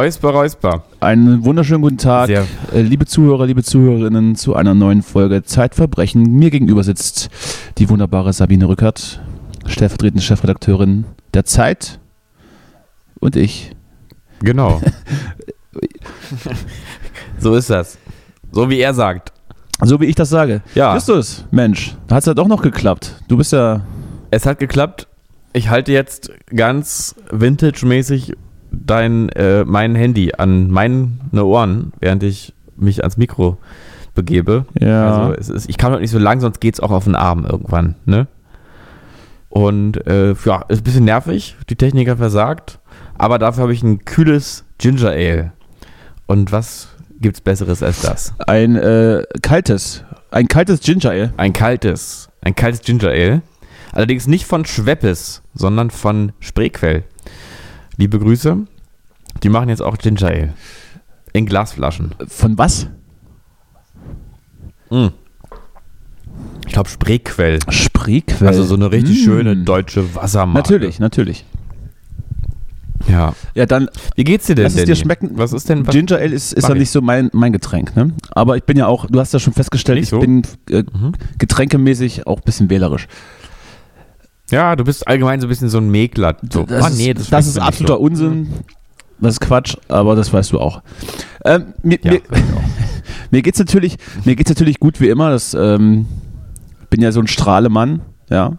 Räusper, Räusper. Einen wunderschönen guten Tag, Sehr. äh, liebe Zuhörer, liebe Zuhörerinnen, zu einer neuen Folge Zeitverbrechen. Mir gegenüber sitzt die wunderbare Sabine Rückert, stellvertretende Chefredakteurin der Zeit und ich. Genau. so ist das. So wie er sagt. So wie ich das sage. Ja. Justus, Mensch, da hat es ja doch noch geklappt. Du bist ja. Es hat geklappt. Ich halte jetzt ganz vintage-mäßig dein, äh, mein Handy an meine Ohren, während ich mich ans Mikro begebe. Ja. Also es ist, ich kann heute nicht so lang, sonst geht es auch auf den Arm irgendwann. Ne? Und äh, ja, ist ein bisschen nervig. Die Technik hat versagt. Aber dafür habe ich ein kühles Ginger Ale. Und was gibt's Besseres als das? Ein äh, kaltes, ein kaltes Ginger Ale. Ein kaltes, ein kaltes Ginger Ale. Allerdings nicht von Schweppes, sondern von Spreequell. Liebe Grüße. Die machen jetzt auch Ginger Ale. In Glasflaschen. Von was? Ich glaube Spreequell. Spreequell. Also so eine richtig Mm. schöne deutsche Wassermarke. Natürlich, natürlich. Ja. Ja, dann Wie geht's dir denn? Lass es dir schmecken. Was ist denn was? Ginger Ale ist, ist ja ich? nicht so mein, mein Getränk, ne? Aber ich bin ja auch, du hast ja schon festgestellt, Nicht ich so? bin äh, Mhm. getränkemäßig auch ein bisschen wählerisch. Ja, du bist allgemein so ein bisschen so ein Mäkler. So. Das, Ah, ist, nee, das, ist mir nicht absoluter so. Unsinn. Das ist Quatsch, aber das weißt du auch. Ähm, mir Ja, mir, mir geht's natürlich, mir geht's natürlich gut wie immer. Das, ähm, bin ja so ein Strahlemann, ja.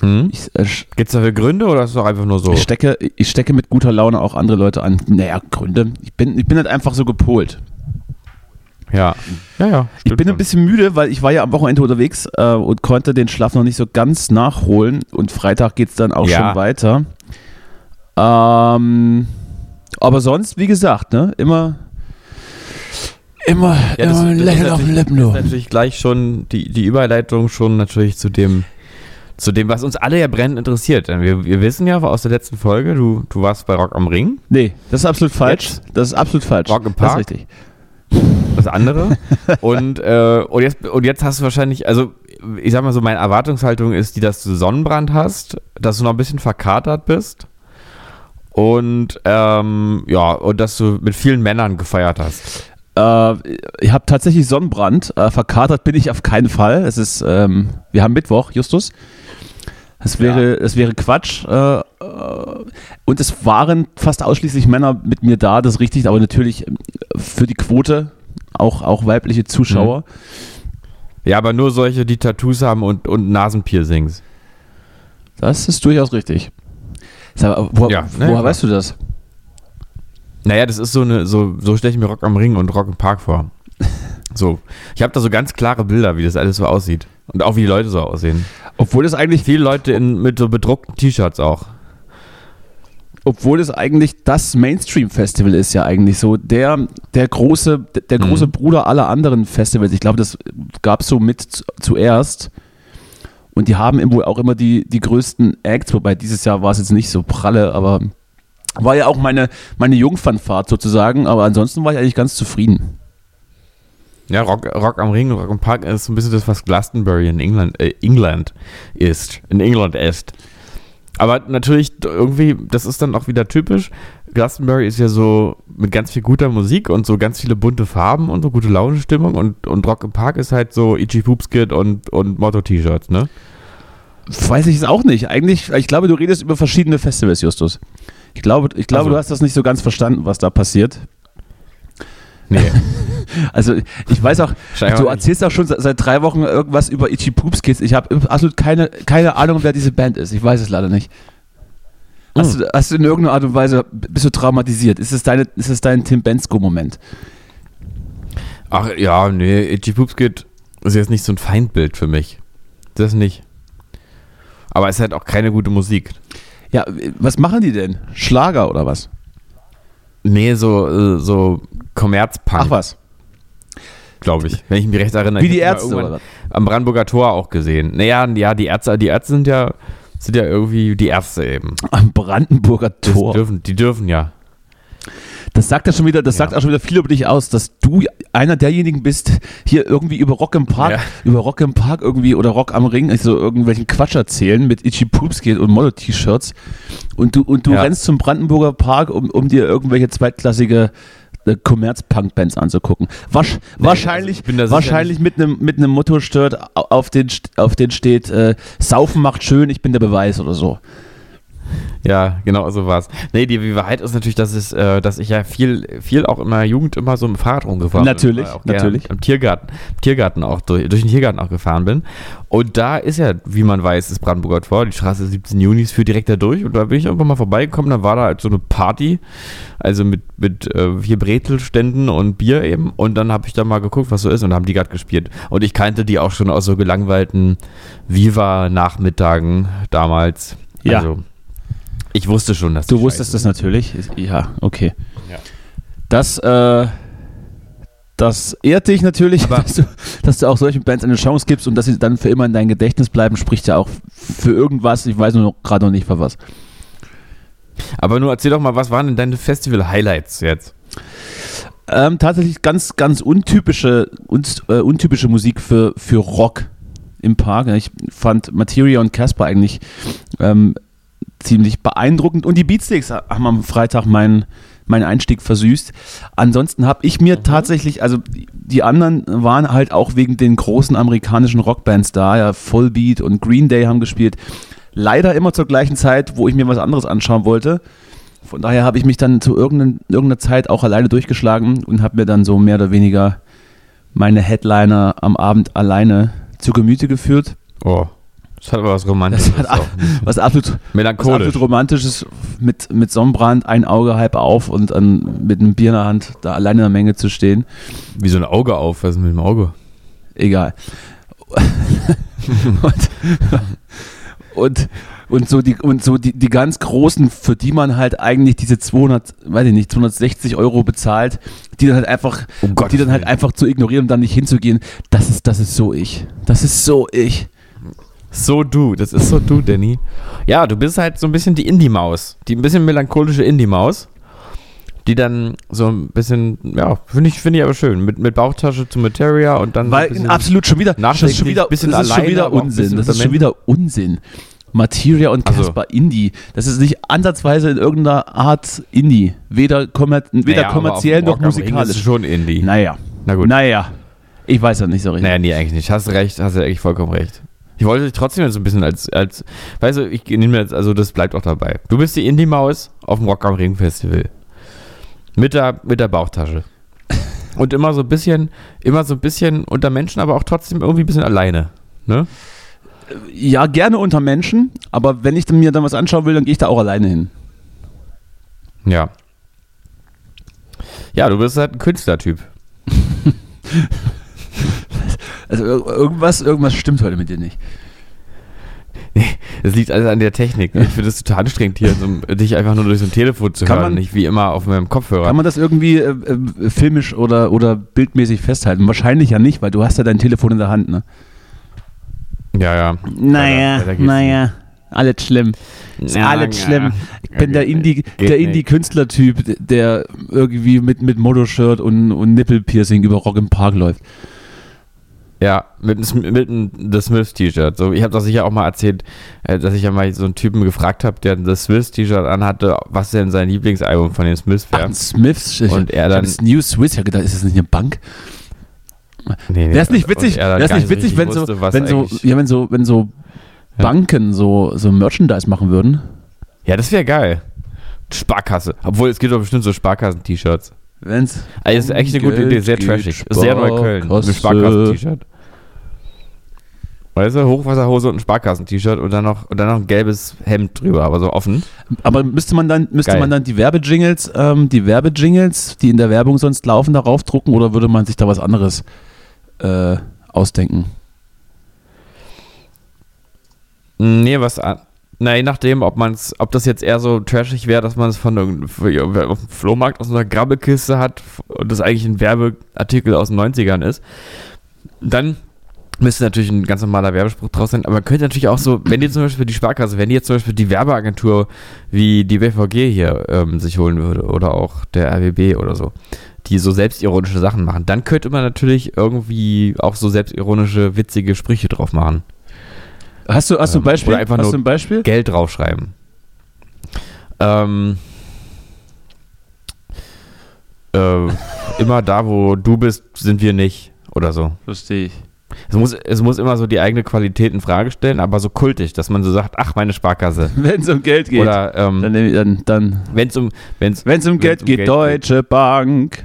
Hm? Äh, sch- Gibt's dafür Gründe oder ist es doch einfach nur so? ich, stecke, ich stecke mit guter Laune auch andere Leute an. Naja, Gründe. Ich bin, ich bin halt einfach so gepolt. Ja. Ja, ja. Ich bin ein schon. bisschen müde, weil ich war ja am Wochenende unterwegs äh, und konnte den Schlaf noch nicht so ganz nachholen. Und Freitag geht es dann auch Ja. schon weiter. Ähm, aber sonst, wie gesagt, ne, immer, immer, Ja, das, immer ein das Lächeln auf den Lippen. das ist natürlich gleich schon die, die Überleitung schon natürlich zu dem, zu dem, was uns alle ja brennend interessiert. Denn wir, wir wissen ja aus der letzten Folge, du, du warst bei Rock am Ring, Nee, das ist absolut falsch. Jetzt? Das ist absolut falsch. Rock im Das ist Park? richtig. Das andere. und, äh, und, jetzt, und jetzt hast du wahrscheinlich, also ich sag mal so, meine Erwartungshaltung ist die, dass du Sonnenbrand hast, dass du noch ein bisschen verkatert bist. Und ähm, ja, und dass du mit vielen Männern gefeiert hast. Äh, ich habe tatsächlich Sonnenbrand. Äh, verkatert bin ich auf keinen Fall. Es ist, ähm, wir haben Mittwoch, Justus. Es wäre, es wäre Quatsch. Äh, äh, und es waren fast ausschließlich Männer mit mir da, das ist richtig, aber natürlich ähm, für die Quote auch, auch weibliche Zuschauer. Ja, aber nur solche, die Tattoos haben und, und Nasenpiercings. Das ist durchaus richtig. Sag wo, Ja, ne, woher klar. weißt du das? Naja, das ist so eine, so, so stelle ich mir Rock am Ring und Rock im Park vor. So. Ich habe da so ganz klare Bilder, wie das alles so aussieht. Und auch wie die Leute so aussehen. Obwohl es eigentlich, Viele Leute in, mit so bedruckten T-Shirts auch. Obwohl es eigentlich das Mainstream-Festival ist ja eigentlich so der, der große, der Mhm. große Bruder aller anderen Festivals. Ich glaube, das gab es so mit zu- zuerst. Und die haben wohl auch immer die, die größten Acts, wobei dieses Jahr war es jetzt nicht so pralle, aber war ja auch meine, meine Jungfernfahrt sozusagen, aber ansonsten war ich eigentlich ganz zufrieden. Ja, Rock, Rock am Ring, Rock im Park ist so ein bisschen das, was Glastonbury in England, äh, England ist. In England ist. Aber natürlich irgendwie, das ist dann auch wieder typisch. Glastonbury ist ja so mit ganz viel guter Musik und so ganz viele bunte Farben und so gute Launenstimmung und, und Rock im Park ist halt so Itchy Poopskit und, und Motto-T-Shirts, ne? Weiß ich es auch nicht. Eigentlich, ich glaube, du redest über verschiedene Festivals, Justus. Ich glaube, ich glaube Also. du hast das nicht so ganz verstanden, was da passiert. Nee. Also ich weiß auch, Scheinbar du erzählst auch schon seit, seit drei Wochen irgendwas über Itchy Poops Kids. Ich habe absolut keine, keine Ahnung, wer diese Band ist. Ich weiß es leider nicht. Hast, Hm. du, hast du in irgendeiner Art und Weise, bist du traumatisiert? Ist es, deine, ist es dein Tim Bensko-Moment? Ach ja, nee, Itchy Poopskit ist jetzt nicht so ein Feindbild für mich. Das nicht. Aber es ist halt auch keine gute Musik. Ja, was machen die denn? Schlager oder was? Nee, so, äh, so Kommerzpunk, Ach was. glaube ich. Wenn ich mich recht erinnere. Wie die Ärzte oder? Am Brandenburger Tor auch gesehen. Naja, ja, die Ärzte, die Ärzte sind ja, sind ja irgendwie die Ärzte eben. Am Brandenburger Tor. dürfen, die dürfen ja. Das sagt ja schon wieder, das Ja. sagt auch schon wieder viel über dich aus, dass du einer derjenigen bist, hier irgendwie über Rock im Park, Ja. über Rock im Park irgendwie oder Rock am Ring, also irgendwelchen Quatsch erzählen mit Itchy Poops geht und Model-T-Shirts und du und du Ja. rennst zum Brandenburger Park, um, um dir irgendwelche zweitklassige Commerz-Punk-Bands anzugucken. Wasch, wahrscheinlich, also wahrscheinlich mit einem mit einem Motto-Shirt auf den auf den steht äh, Saufen macht schön, ich bin der Beweis oder so. Ja, genau so war's. Nee, die Wahrheit ist natürlich, dass, es, äh, dass ich ja viel, viel auch in meiner Jugend immer so im Fahrrad rumgefahren Natürlich, bin. Gerne natürlich. Am Tiergarten, im Tiergarten auch, durch, durch den Tiergarten auch gefahren bin. Und da ist ja, wie man weiß, das Brandenburger Tor, die Straße 17 Junis führt direkt da durch. Und da bin ich einfach mal vorbeigekommen, da war da halt so eine Party, also mit, mit äh, vier Brezelständen und Bier eben. Und dann habe ich da mal geguckt, was so ist und da haben die gerade gespielt. Und ich kannte die auch schon aus so gelangweilten Viva-Nachmittagen damals. Ja. Also, ich wusste schon, dass Du wusstest das natürlich. Ja, okay. Ja. Das, äh, das ehrt dich natürlich, dass du, dass du auch solchen Bands eine Chance gibst und dass sie dann für immer in dein Gedächtnis bleiben, spricht ja auch für irgendwas. Ich weiß nur gerade noch nicht für was. Aber nur erzähl doch mal, was waren denn deine Festival-Highlights jetzt? Ähm, tatsächlich ganz, ganz untypische, un, äh, untypische Musik für, für Rock im Park. Ich fand Materia und Casper eigentlich ähm, ziemlich beeindruckend und die Beatsticks haben am Freitag meinen meinen Einstieg versüßt. Ansonsten habe ich mir tatsächlich, also die- anderen waren halt auch wegen den großen amerikanischen Rockbands da, ja, Fullbeat und Green Day haben gespielt. Leider immer zur gleichen Zeit, wo ich mir was anderes anschauen wollte. Von daher habe ich mich dann zu irgendein, irgendeiner Zeit auch alleine durchgeschlagen und habe mir dann so mehr oder weniger meine Headliner am Abend alleine zu Gemüte geführt. Oh, das hat aber was Romantisches. Das hat auch. Was absolut, was Melancholisch. absolut romantisches mit, mit Sonnenbrand, ein Auge halb auf und dann mit einem Bier in der Hand da alleine in der Menge zu stehen. Wie so ein Auge auf. Was ist mit dem Auge? Egal. und, und, und so, die, und so die, die ganz großen, für die man halt eigentlich diese 200, weiß ich nicht, 260 Euro bezahlt, die dann halt einfach, Um Gottes die dann halt einfach zu ignorieren und dann nicht hinzugehen, das ist, das ist so ich. Das ist so ich. So du, das ist so du, Danny. Ja, du bist halt so ein bisschen die Indie-Maus. Die ein bisschen melancholische Indie-Maus. Die dann so ein bisschen, ja, finde ich, finde ich aber schön. Mit, mit Bauchtasche zu Materia und dann. so Weil bisschen- absolut schon wieder, das ist schon wieder, bisschen das ist schon wieder Unsinn. Das ist schon wieder Unsinn. Materia und Ach so. Casper Indie. Das ist nicht ansatzweise in irgendeiner Art Indie. Weder, kommer weder Naja, kommerziell noch am Ring ist musikalisch. schon Indie. Naja. Na gut. Naja. Ich weiß ja nicht so richtig. Naja, nee, eigentlich nicht. Hast recht, hast ja eigentlich vollkommen recht. Ich wollte dich trotzdem jetzt so ein bisschen als, als weißt du, ich nehme jetzt, also das bleibt auch dabei. Du bist die Indie-Maus auf dem Rock am Ring Festival. Mit der, mit der Bauchtasche. Und immer so ein bisschen, immer so ein bisschen unter Menschen, aber auch trotzdem irgendwie ein bisschen alleine. Ne? Ja, gerne unter Menschen, aber wenn ich mir dann was anschauen will, dann gehe ich da auch alleine hin. Ja. Ja, du bist halt ein Künstlertyp. Also ir- irgendwas, irgendwas stimmt heute mit dir nicht. Das liegt alles an der Technik. Ich finde es total anstrengend, hier so, dich einfach nur durch so ein Telefon zu Kann hören, man- nicht wie immer auf meinem Kopfhörer. Kann man das irgendwie äh, äh, filmisch oder, oder bildmäßig festhalten? Wahrscheinlich ja nicht, weil du hast ja dein Telefon in der Hand, ne? ja, ja. Naja, naja. Alles schlimm. Ist Ja, alles ja. schlimm. Ich bin der Indie, der. Indie-Künstlertyp, der irgendwie mit, mit Moto-Shirt und, und Nippelpiercing über Rock im Park läuft. Ja, mit, einem- mit einem The Smiths T-Shirt. So, ich habe das sicher auch mal erzählt, äh, dass ich ja mal so einen Typen gefragt habe, der ein The Smiths T-Shirt anhatte, was denn sein Lieblingsalbum von den Smiths wäre. ein Smiths. Und er dann- das New Swiss, ich hab gedacht, ist das nicht eine Bank? Nee, nee, Wäre es nicht witzig, es gar nicht so witzig, wenn so, wusste, was wenn so, ja, wenn so, wenn so Ja. Banken so, so Merchandise machen würden? Ja, das wäre geil. Sparkasse. Obwohl, es gibt doch bestimmt so Sparkassen-T-Shirts. Wenn's Also, das ist echt eine gute Geld Idee, sehr trashig. Sehr Neukölln. Mit Sparkasse. Sparkassen-T-Shirt. Weißt du, Hochwasserhose und ein Sparkassen-T-Shirt und dann noch und dann noch ein gelbes Hemd drüber, aber so offen. Aber müsste man dann, müsste Geil. man dann die Werbejingles, ähm, die Werbejingles, die in der Werbung sonst laufen, darauf drucken oder würde man sich da was anderes äh, ausdenken? Nee, was an. Na, je nachdem, ob man's, ob das jetzt eher so trashig wäre, dass man es von irgendeinem Flohmarkt aus einer Grabbelkiste hat und das eigentlich ein Werbeartikel aus den 90ern ist, dann müsste natürlich ein ganz normaler Werbespruch draus sein. Aber man könnte natürlich auch so, wenn ihr zum Beispiel die Sparkasse, wenn ihr zum Beispiel die Werbeagentur wie die BVG hier ähm, sich holen würde oder auch der RWB oder so, die so selbstironische Sachen machen, dann könnte man natürlich irgendwie auch so selbstironische, witzige Sprüche drauf machen. Hast du, hast du ein Ähm, Beispiel? oder einfach hast nur du ein Beispiel? Geld draufschreiben. Ähm, äh, immer da, wo du bist, sind wir nicht. Oder so. Verstehe ich. Es muss, es muss immer so die eigene Qualität in Frage stellen, aber so kultig, dass man so sagt, ach, meine Sparkasse. Wenn es um Geld geht, Oder dann, ähm, nehm ich- dann, dann wenn es um, wenn's, wenn es um Geld um geht, Geld Deutsche Bank.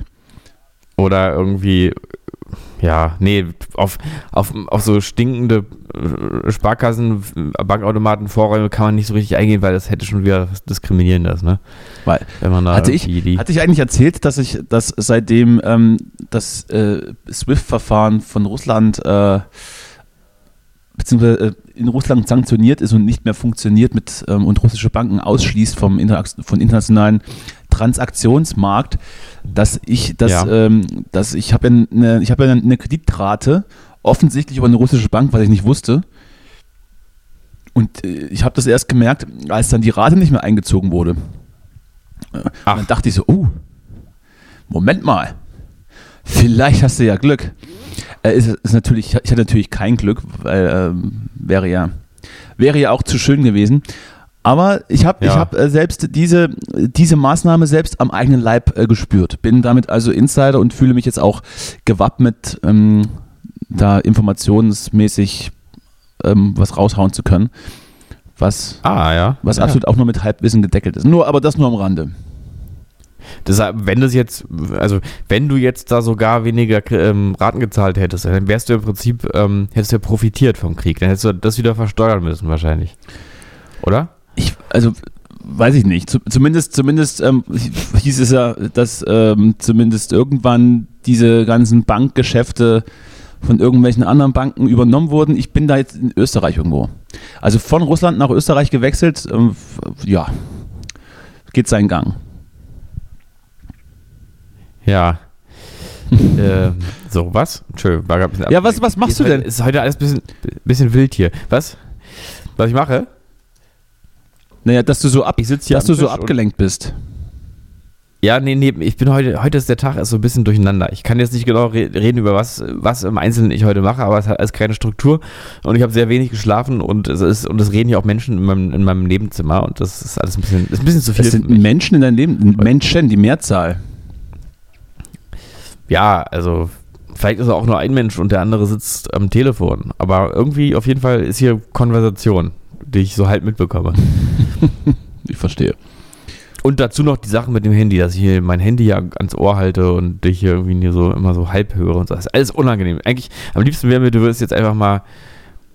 oder irgendwie, ja, nee, auf, auf, auf so stinkende äh, Sparkassen, Bankautomaten, Vorräume kann man nicht so richtig eingehen, weil das hätte schon wieder Diskriminierendes, ne? Weil, Wenn man da hatte ich, hatte ich eigentlich erzählt, dass ich, dass seitdem ähm, das äh, SWIFT-Verfahren von Russland äh, beziehungsweise äh, in Russland sanktioniert ist und nicht mehr funktioniert mit ähm, und russische Banken ausschließt vom Interak von internationalen Transaktionsmarkt, dass ich, dass, Ja. ähm, dass ich habe ja eine, ich habe ja eine Kreditrate offensichtlich über eine russische Bank, was ich nicht wusste. Und äh, ich habe das erst gemerkt, als dann die Rate nicht mehr eingezogen wurde. Und Ach. dann dachte ich so, oh, Moment mal, vielleicht hast du ja Glück. Äh, ist, ist natürlich, ich hatte natürlich kein Glück, weil ähm, wäre ja wäre ja auch zu schön gewesen. Aber ich habe Ja. ich hab, äh, selbst diese, diese Maßnahme selbst am eigenen Leib äh, gespürt. Bin damit also Insider und fühle mich jetzt auch gewappnet, ähm, da informationsmäßig ähm, was raushauen zu können. Was, Ah, ja. was ja. absolut auch nur mit Halbwissen gedeckelt ist. Nur, aber das nur am Rande. Deshalb, wenn das jetzt, also wenn du jetzt da sogar weniger ähm, Raten gezahlt hättest, dann wärst du im Prinzip, ähm, hättest du ja profitiert vom Krieg. Dann hättest du das wieder versteuern müssen wahrscheinlich. Oder? Ich, also weiß ich nicht. Zu, zumindest, zumindest ähm, hieß es ja, dass ähm, zumindest irgendwann diese ganzen Bankgeschäfte von irgendwelchen anderen Banken übernommen wurden. Ich bin da jetzt in Österreich irgendwo. Also von Russland nach Österreich gewechselt. Ähm, ja, geht seinen Gang. Ja. ähm, so, was? Entschuldigung, war ein bisschen Ja, was- was machst du denn? Ist heute alles ein bisschen, bisschen wild hier. Was? Was ich mache? Naja, dass du so, ab, Ich sitze hier dass du so abgelenkt bist. Ja, nee, nee, ich bin heute, heute ist der Tag ist so ein bisschen durcheinander. Ich kann jetzt nicht genau re reden über was, was im Einzelnen ich heute mache, aber es hat alles keine Struktur und ich habe sehr wenig geschlafen und es ist, und es reden hier auch Menschen in meinem, in meinem Nebenzimmer und das ist alles ein bisschen, ist ein bisschen zu viel. Das sind. Menschen in deinem Leben, Menschen, die Mehrzahl. Ja, also vielleicht ist er auch nur ein Mensch und der andere sitzt am Telefon, aber irgendwie auf jeden Fall ist hier Konversation, die ich so halt mitbekomme. Ich verstehe. Und dazu noch die Sachen mit dem Handy, dass ich hier mein Handy ja ans Ohr halte und dich hier irgendwie so immer so halb höre und so. Das ist alles unangenehm. Eigentlich, am liebsten wäre mir, du würdest jetzt einfach mal,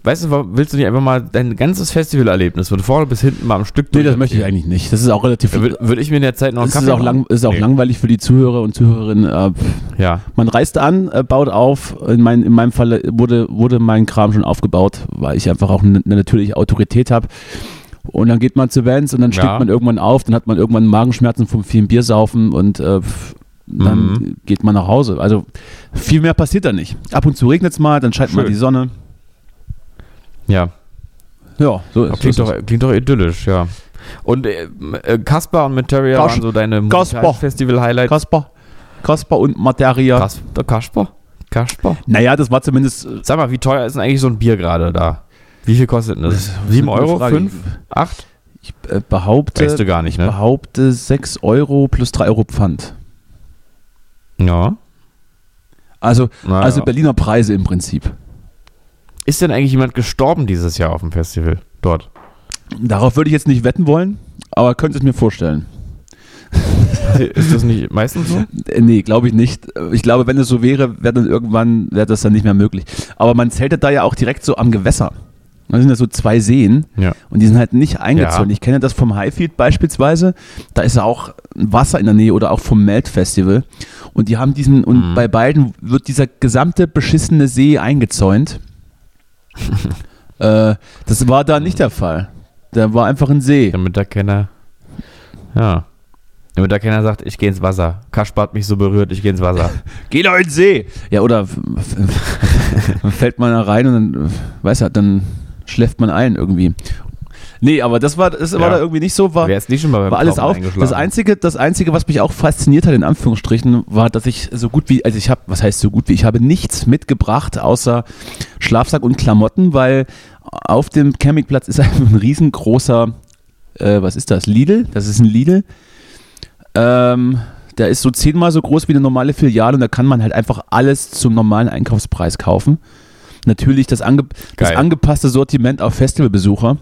weißt du, willst du nicht einfach mal dein ganzes Festivalerlebnis von vorne bis hinten mal am Stück Nee, das möchte ich eigentlich nicht. Das ist auch relativ Würde würd ich mir in der Zeit noch einen Es ist Kaffee auch, lang, ist auch Nee. langweilig für die Zuhörer und Zuhörerinnen. Äh, Ja, man reist an, äh, baut auf. In, mein, in meinem Fall wurde, wurde mein Kram schon aufgebaut, weil ich einfach auch eine, natürliche Autorität habe. Und dann geht man zu Vans und dann steht Ja. man irgendwann auf, dann hat man irgendwann Magenschmerzen vom vielen Biersaufen und äh, dann Mhm. geht man nach Hause. Also viel mehr passiert da nicht. Ab und zu regnet es mal, dann scheint mal Schön. die Sonne. Ja. Ja, so ist, Klingt doch, klingt doch idyllisch, ja. Und äh, äh, Kaspar und Materia Kas- waren so deine Kaspar. Festival-Highlights. Kasper, Kasper und Materia. Kas der Kasper? Kasper. Naja, das war zumindest. äh, Sag mal, wie teuer ist denn eigentlich so ein Bier gerade da? Wie viel kostet denn das? Das ist eine 7 gute Euro? Frage. 5? 8? Ich äh, behaupte. Weißt du gar nicht, ich ne? behaupte 6 Euro plus 3 Euro Pfand. Ja. Also, Na also. Berliner Preise im Prinzip. Ist denn eigentlich jemand gestorben dieses Jahr auf dem Festival dort? Darauf würde ich jetzt nicht wetten wollen, aber könnte es mir vorstellen. ist das nicht meistens so? Äh, Nee, glaube ich nicht. Ich glaube, wenn es so wäre, wäre dann irgendwann, wäre das dann nicht mehr möglich. Aber man zeltet da ja auch direkt so am Gewässer. Da sind ja so zwei Seen Ja. und die sind halt nicht eingezäunt. Ja. Ich kenne das vom Highfield beispielsweise. Da ist ja auch Wasser in der Nähe oder auch vom Melt Festival. Und die haben diesen, und Mhm. bei beiden wird dieser gesamte beschissene See eingezäunt. äh, das war da nicht der Fall. Da war einfach ein See. Damit da keiner. Ja. Damit da keiner sagt, ich gehe ins Wasser. Kaspar hat mich so berührt, ich gehe ins Wasser. Geh doch ins See. Ja, oder fällt man da rein und dann, weiß ja, dann schläft man ein irgendwie. Nee, aber das war, das war Ja. da irgendwie nicht so, war, Wer ist nicht schon mal beim war alles auf. Das einzige, das einzige, was mich auch fasziniert hat, in Anführungsstrichen, war, dass ich so gut wie, also ich habe, was heißt so gut wie, ich habe nichts mitgebracht außer Schlafsack und Klamotten, weil auf dem Campingplatz ist einfach ein riesengroßer, äh, was ist das, Lidl? Das ist ein Lidl. Ähm, der ist so zehnmal so groß wie eine normale Filiale und da kann man halt einfach alles zum normalen Einkaufspreis kaufen. Natürlich das, ange das angepasste Sortiment auf Festivalbesucher.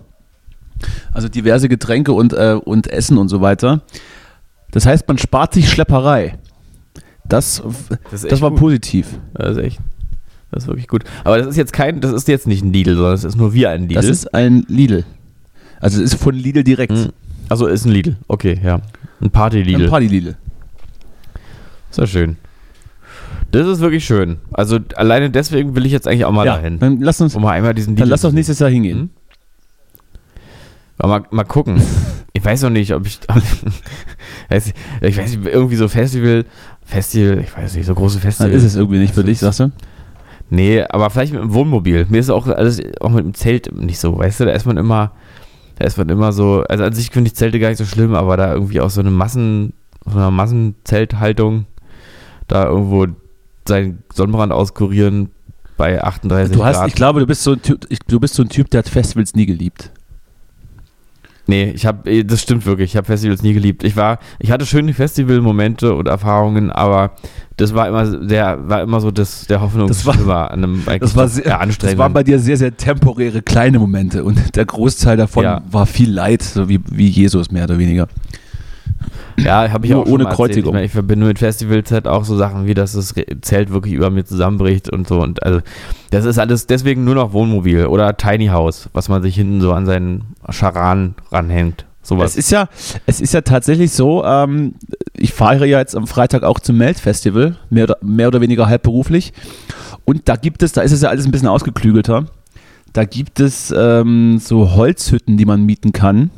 Also diverse Getränke und, äh, und Essen und so weiter. Das heißt, man spart sich Schlepperei. Das, Das, das war gut. positiv. Das ist echt. Das ist wirklich gut. Aber das ist jetzt kein, das ist jetzt nicht ein Lidl, sondern es ist nur wie ein Lidl. Das ist ein Lidl. Also es ist von Lidl direkt. Hm. Also ist ein Lidl. Okay, ja. Ein Party-Lidl. Ein Party-Lidl. Ist ja schön. Das ist wirklich schön. Also alleine deswegen will ich jetzt eigentlich auch mal Ja, dahin. dann lass uns, Um mal einmal diesen dann Lidl lass doch zu nächstes Jahr hingehen. Mal, mal gucken. Ich weiß noch nicht, ob ich. ich weiß nicht, irgendwie so Festival. Festival, ich weiß nicht, so große Dann Festival. ist es irgendwie nicht für dich, sagst du? Nee, aber vielleicht mit dem Wohnmobil. Mir ist auch alles, auch mit dem Zelt nicht so, weißt du, da ist man immer, da ist man immer so, also an sich finde ich Zelte gar nicht so schlimm, aber da irgendwie auch so eine Massen, so eine Massenzelthaltung, da irgendwo seinen Sonnenbrand auskurieren bei 38 Du hast, Grad. ich glaube, du bist so ein Typ, ich, du bist so ein Typ, der hat Festivals nie geliebt. Nee, ich habe, das stimmt wirklich. Ich habe Festivals nie geliebt. Ich war, ich hatte schöne Festivalmomente und Erfahrungen, aber das war immer sehr, war immer so das, der Hoffnung Das war- an einem Das war, sehr, eher das waren bei dir sehr, sehr temporäre kleine Momente und der Großteil davon Ja. war viel Leid, so wie, wie Jesus mehr oder weniger. Ja, habe ich Nur auch ohne. Kreuzigung. Ich, meine, ich verbinde mit Festivals halt auch so Sachen wie, dass das Zelt wirklich über mir zusammenbricht und so. Und also, das ist alles deswegen nur noch Wohnmobil oder Tiny House, was man sich hinten so an seinen Charan ranhängt. Sowas. Es ist ja, es ist ja tatsächlich so, ähm, ich fahre ja jetzt am Freitag auch zum Melt-Festival, mehr oder, mehr oder weniger halbberuflich. Und da gibt es, da ist es ja alles ein bisschen ausgeklügelter. Da gibt es ähm, so Holzhütten, die man mieten kann,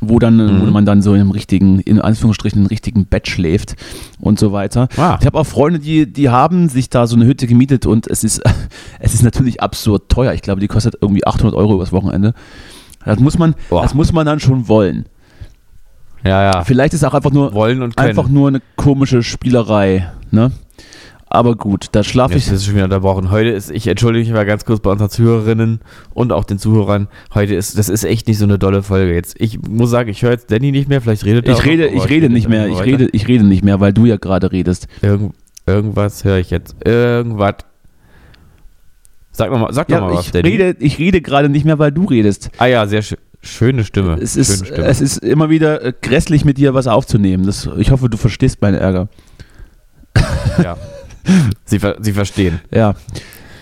wo dann, Mhm. wo man dann so in einem richtigen, in Anführungsstrichen, einem richtigen Bett schläft und so weiter. Ah. Ich habe auch Freunde, die, die haben sich da so eine Hütte gemietet und es ist, es ist natürlich absurd teuer. Ich glaube, die kostet irgendwie 800 Euro übers Wochenende. Das muss man, Boah. das muss man dann schon wollen. ja, ja. Vielleicht ist auch einfach nur, Wollen und können. einfach nur eine komische Spielerei, ne? Aber gut, da schlafe Jetzt ich. ist es schon wieder unterbrochen. Heute ist, ich entschuldige mich mal ganz kurz bei unseren Zuhörerinnen und auch den Zuhörern. Heute ist, das ist echt nicht so eine dolle Folge. Jetzt, ich muss sagen, ich höre jetzt Danny nicht mehr, vielleicht redet er Ich auch rede, noch, aber ich rede nicht mehr. Ich rede, ich rede nicht mehr, weil du ja gerade redest. Irgend, irgendwas höre ich jetzt. Irgendwas. Sag noch mal, sag doch Ja, mal was, ich Danny. rede, ich rede gerade nicht mehr, weil du redest. Ah ja, sehr schön. Schöne Stimme. Es ist, Schöne Stimme. es ist immer wieder äh, grässlich mit dir was aufzunehmen. Das, ich hoffe, du verstehst meinen Ärger. ja. Sie, ver sie verstehen. Ja.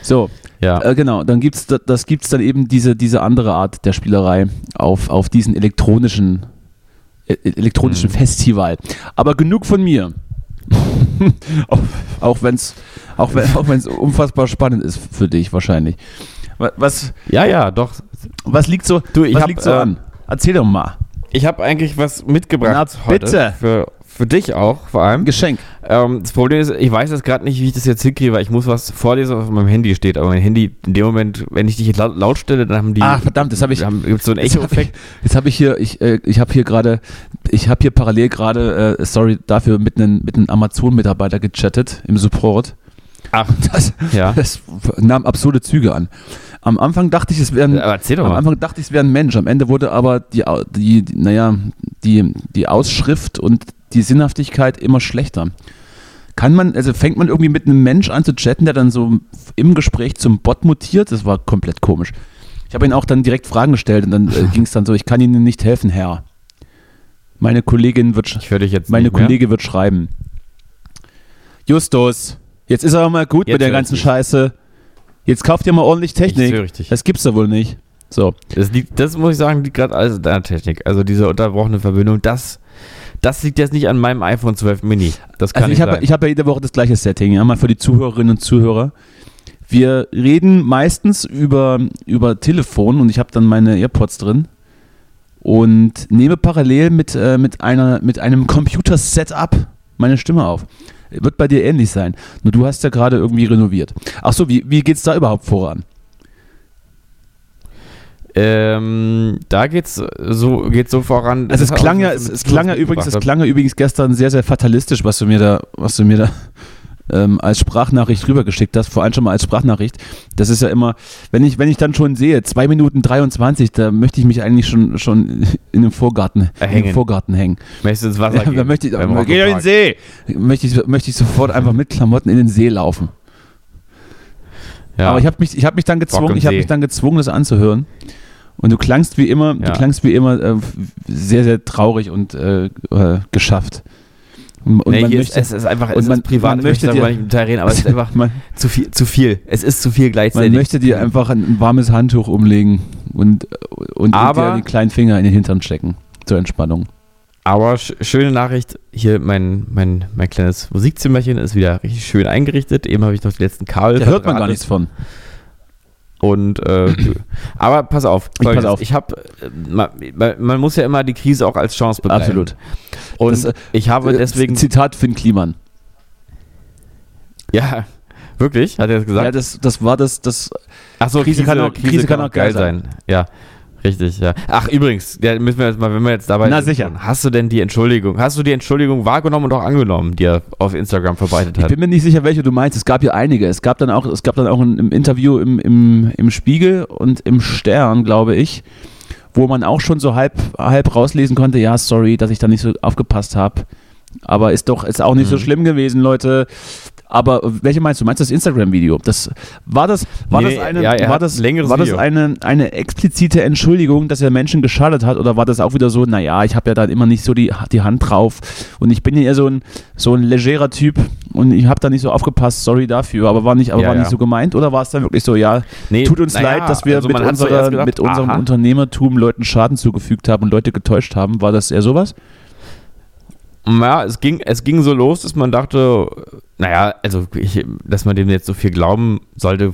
So, Ja. äh, genau. Dann gibt's da- das gibt's dann eben diese, diese andere Art der Spielerei auf, auf diesen elektronischen, äh, elektronischen Mhm. Festival. Aber genug von mir. auch auch wenn es auch wenn, auch wenn's unfassbar spannend ist für dich wahrscheinlich. Wa- Was, ja, ja, doch. was liegt so, Du, ich was hab, liegt so äh, an? Erzähl doch mal. Ich habe eigentlich was mitgebracht Na, bitte. heute. Für, für dich auch, vor allem. Geschenk. Ähm, das Problem ist, ich weiß jetzt gerade nicht, wie ich das jetzt hinkriege, weil ich muss was vorlesen, was auf meinem Handy steht. Aber mein Handy, in dem Moment, wenn ich dich laut, laut stelle, dann haben die. Ah, verdammt, das habe ich. Haben, gibt's so einen Jetzt habe ich, Echo-Effekt. jetzt hab ich hier, ich, äh, ich habe hier gerade, ich habe hier parallel gerade, äh, sorry dafür, mit einem mit einem Amazon-Mitarbeiter gechattet im Support. Ach, Das, Ja. das nahm absurde Züge an. Am Anfang dachte ich, es wäre ein, am. Anfang dachte ich, es wäre ein Mensch. Am Ende wurde aber die, die naja, die, die Ausschrift und die Sinnhaftigkeit immer schlechter. Kann man, also fängt man irgendwie mit einem Mensch an zu chatten, der dann so im Gespräch zum Bot mutiert? Das war komplett komisch. Ich habe ihn auch dann direkt Fragen gestellt und dann äh, ging es dann so, ich kann Ihnen nicht helfen, Herr. Meine Kollegin wird, Ich höre dich jetzt meine mehr. Kollege wird schreiben. Justus, jetzt ist aber mal gut Jetzt mit der ganzen. Scheiße. Jetzt kauft ihr mal ordentlich Technik. Das gibt's doch wohl nicht. So. Das, liegt, das muss ich sagen, liegt gerade alles an deiner Technik. Also diese unterbrochene Verbindung, das, das liegt jetzt nicht an meinem iPhone 12 Mini. Das kann Also ich habe ich hab ja jede Woche das gleiche Setting, ja, mal für die Zuhörerinnen und Zuhörer. Wir reden meistens über, über Telefon und ich habe dann meine AirPods drin und nehme parallel mit, äh, mit, einer, mit einem Computer-Setup meine Stimme auf. Wird bei dir ähnlich sein. Nur du hast ja gerade irgendwie renoviert. Achso, wie, wie geht's da überhaupt voran? Ähm, da geht's so, geht's so voran. Also es klang ja, es, es klang ja übrigens, es klang ja übrigens gestern sehr, sehr fatalistisch, was du mir da, was du mir da ähm, als Sprachnachricht rübergeschickt hast, vor allem schon mal als Sprachnachricht. Das ist ja immer, wenn ich, wenn ich dann schon sehe, 2 Minuten 23, da möchte ich mich eigentlich schon, schon in den Vorgarten, in den Hängen. Vorgarten hängen. Möchtest du ins Wasser Ja, gehen? da möchte ich, geh in den. See! Möchte ich, möchte ich sofort einfach mit Klamotten in den See laufen. Ja. Aber ich habe mich, ich habe mich dann gezwungen, ich habe mich dann gezwungen, das anzuhören. Und du klangst wie immer, du Ja. klangst wie immer äh, sehr, sehr traurig und äh, äh, geschafft. Und nee, man möchte, es ist einfach, und es man- ist privat, man ich möchte möchte darüber dir- nicht reden, aber es ist einfach man, zu viel, zu viel. Es ist zu viel man gleichzeitig. möchte dir einfach ein, warmes Handtuch umlegen und, und, und Aber- dir den kleinen Finger in den Hintern stecken zur Entspannung. Aber sch schöne Nachricht, hier mein, mein, mein kleines Musikzimmerchen ist wieder richtig schön eingerichtet. Eben habe ich noch die letzten Kabel Da hört man gar nichts von. Und äh, aber pass auf, Ich pass auf. ich habe man, man muss ja immer die Krise auch als Chance begreifen. Absolut. Und Das, äh, ich habe deswegen Zitat Finn Kliman. ja wirklich, hat er das gesagt? Ja, das, das war das, das Ach so, Krise kann auch- Krise kann auch geil sein. Ja, richtig, ja. Ach übrigens, ja, müssen wir jetzt mal, wenn wir jetzt dabei Na, sind, sicher. hast du denn die Entschuldigung, hast du die Entschuldigung wahrgenommen und auch angenommen, die er auf Instagram verbreitet Ich hat? bin mir nicht sicher, welche du meinst. Es gab ja einige. Es gab dann auch, es gab dann auch ein, im Interview im, im, im Spiegel und im Stern, glaube ich, wo man auch schon so halb, halb rauslesen konnte, ja, sorry, dass ich da nicht so aufgepasst habe. Aber ist doch, ist auch nicht so Mhm. schlimm gewesen, Leute. Aber welche meinst du? Meinst du das Instagram-Video? Das war das, war Nee, das eine, ja, war das, ein war das eine, eine explizite Entschuldigung, dass er Menschen geschadet hat? Oder war das auch wieder so, naja, ich habe ja da immer nicht so die, die Hand drauf und ich bin ja eher so ein, so ein legerer Typ und ich habe da nicht so aufgepasst, sorry dafür, aber war nicht, aber Ja, war nicht so gemeint? Oder war es dann wirklich so, ja, Nee, tut uns leid, dass wir also mit, unserer, gedacht, mit unserem aha. Unternehmertum Leuten Schaden zugefügt haben und Leute getäuscht haben? War das eher sowas? Ja, es ging, es ging so los, dass man dachte, naja, also ich, dass man dem jetzt so viel glauben sollte,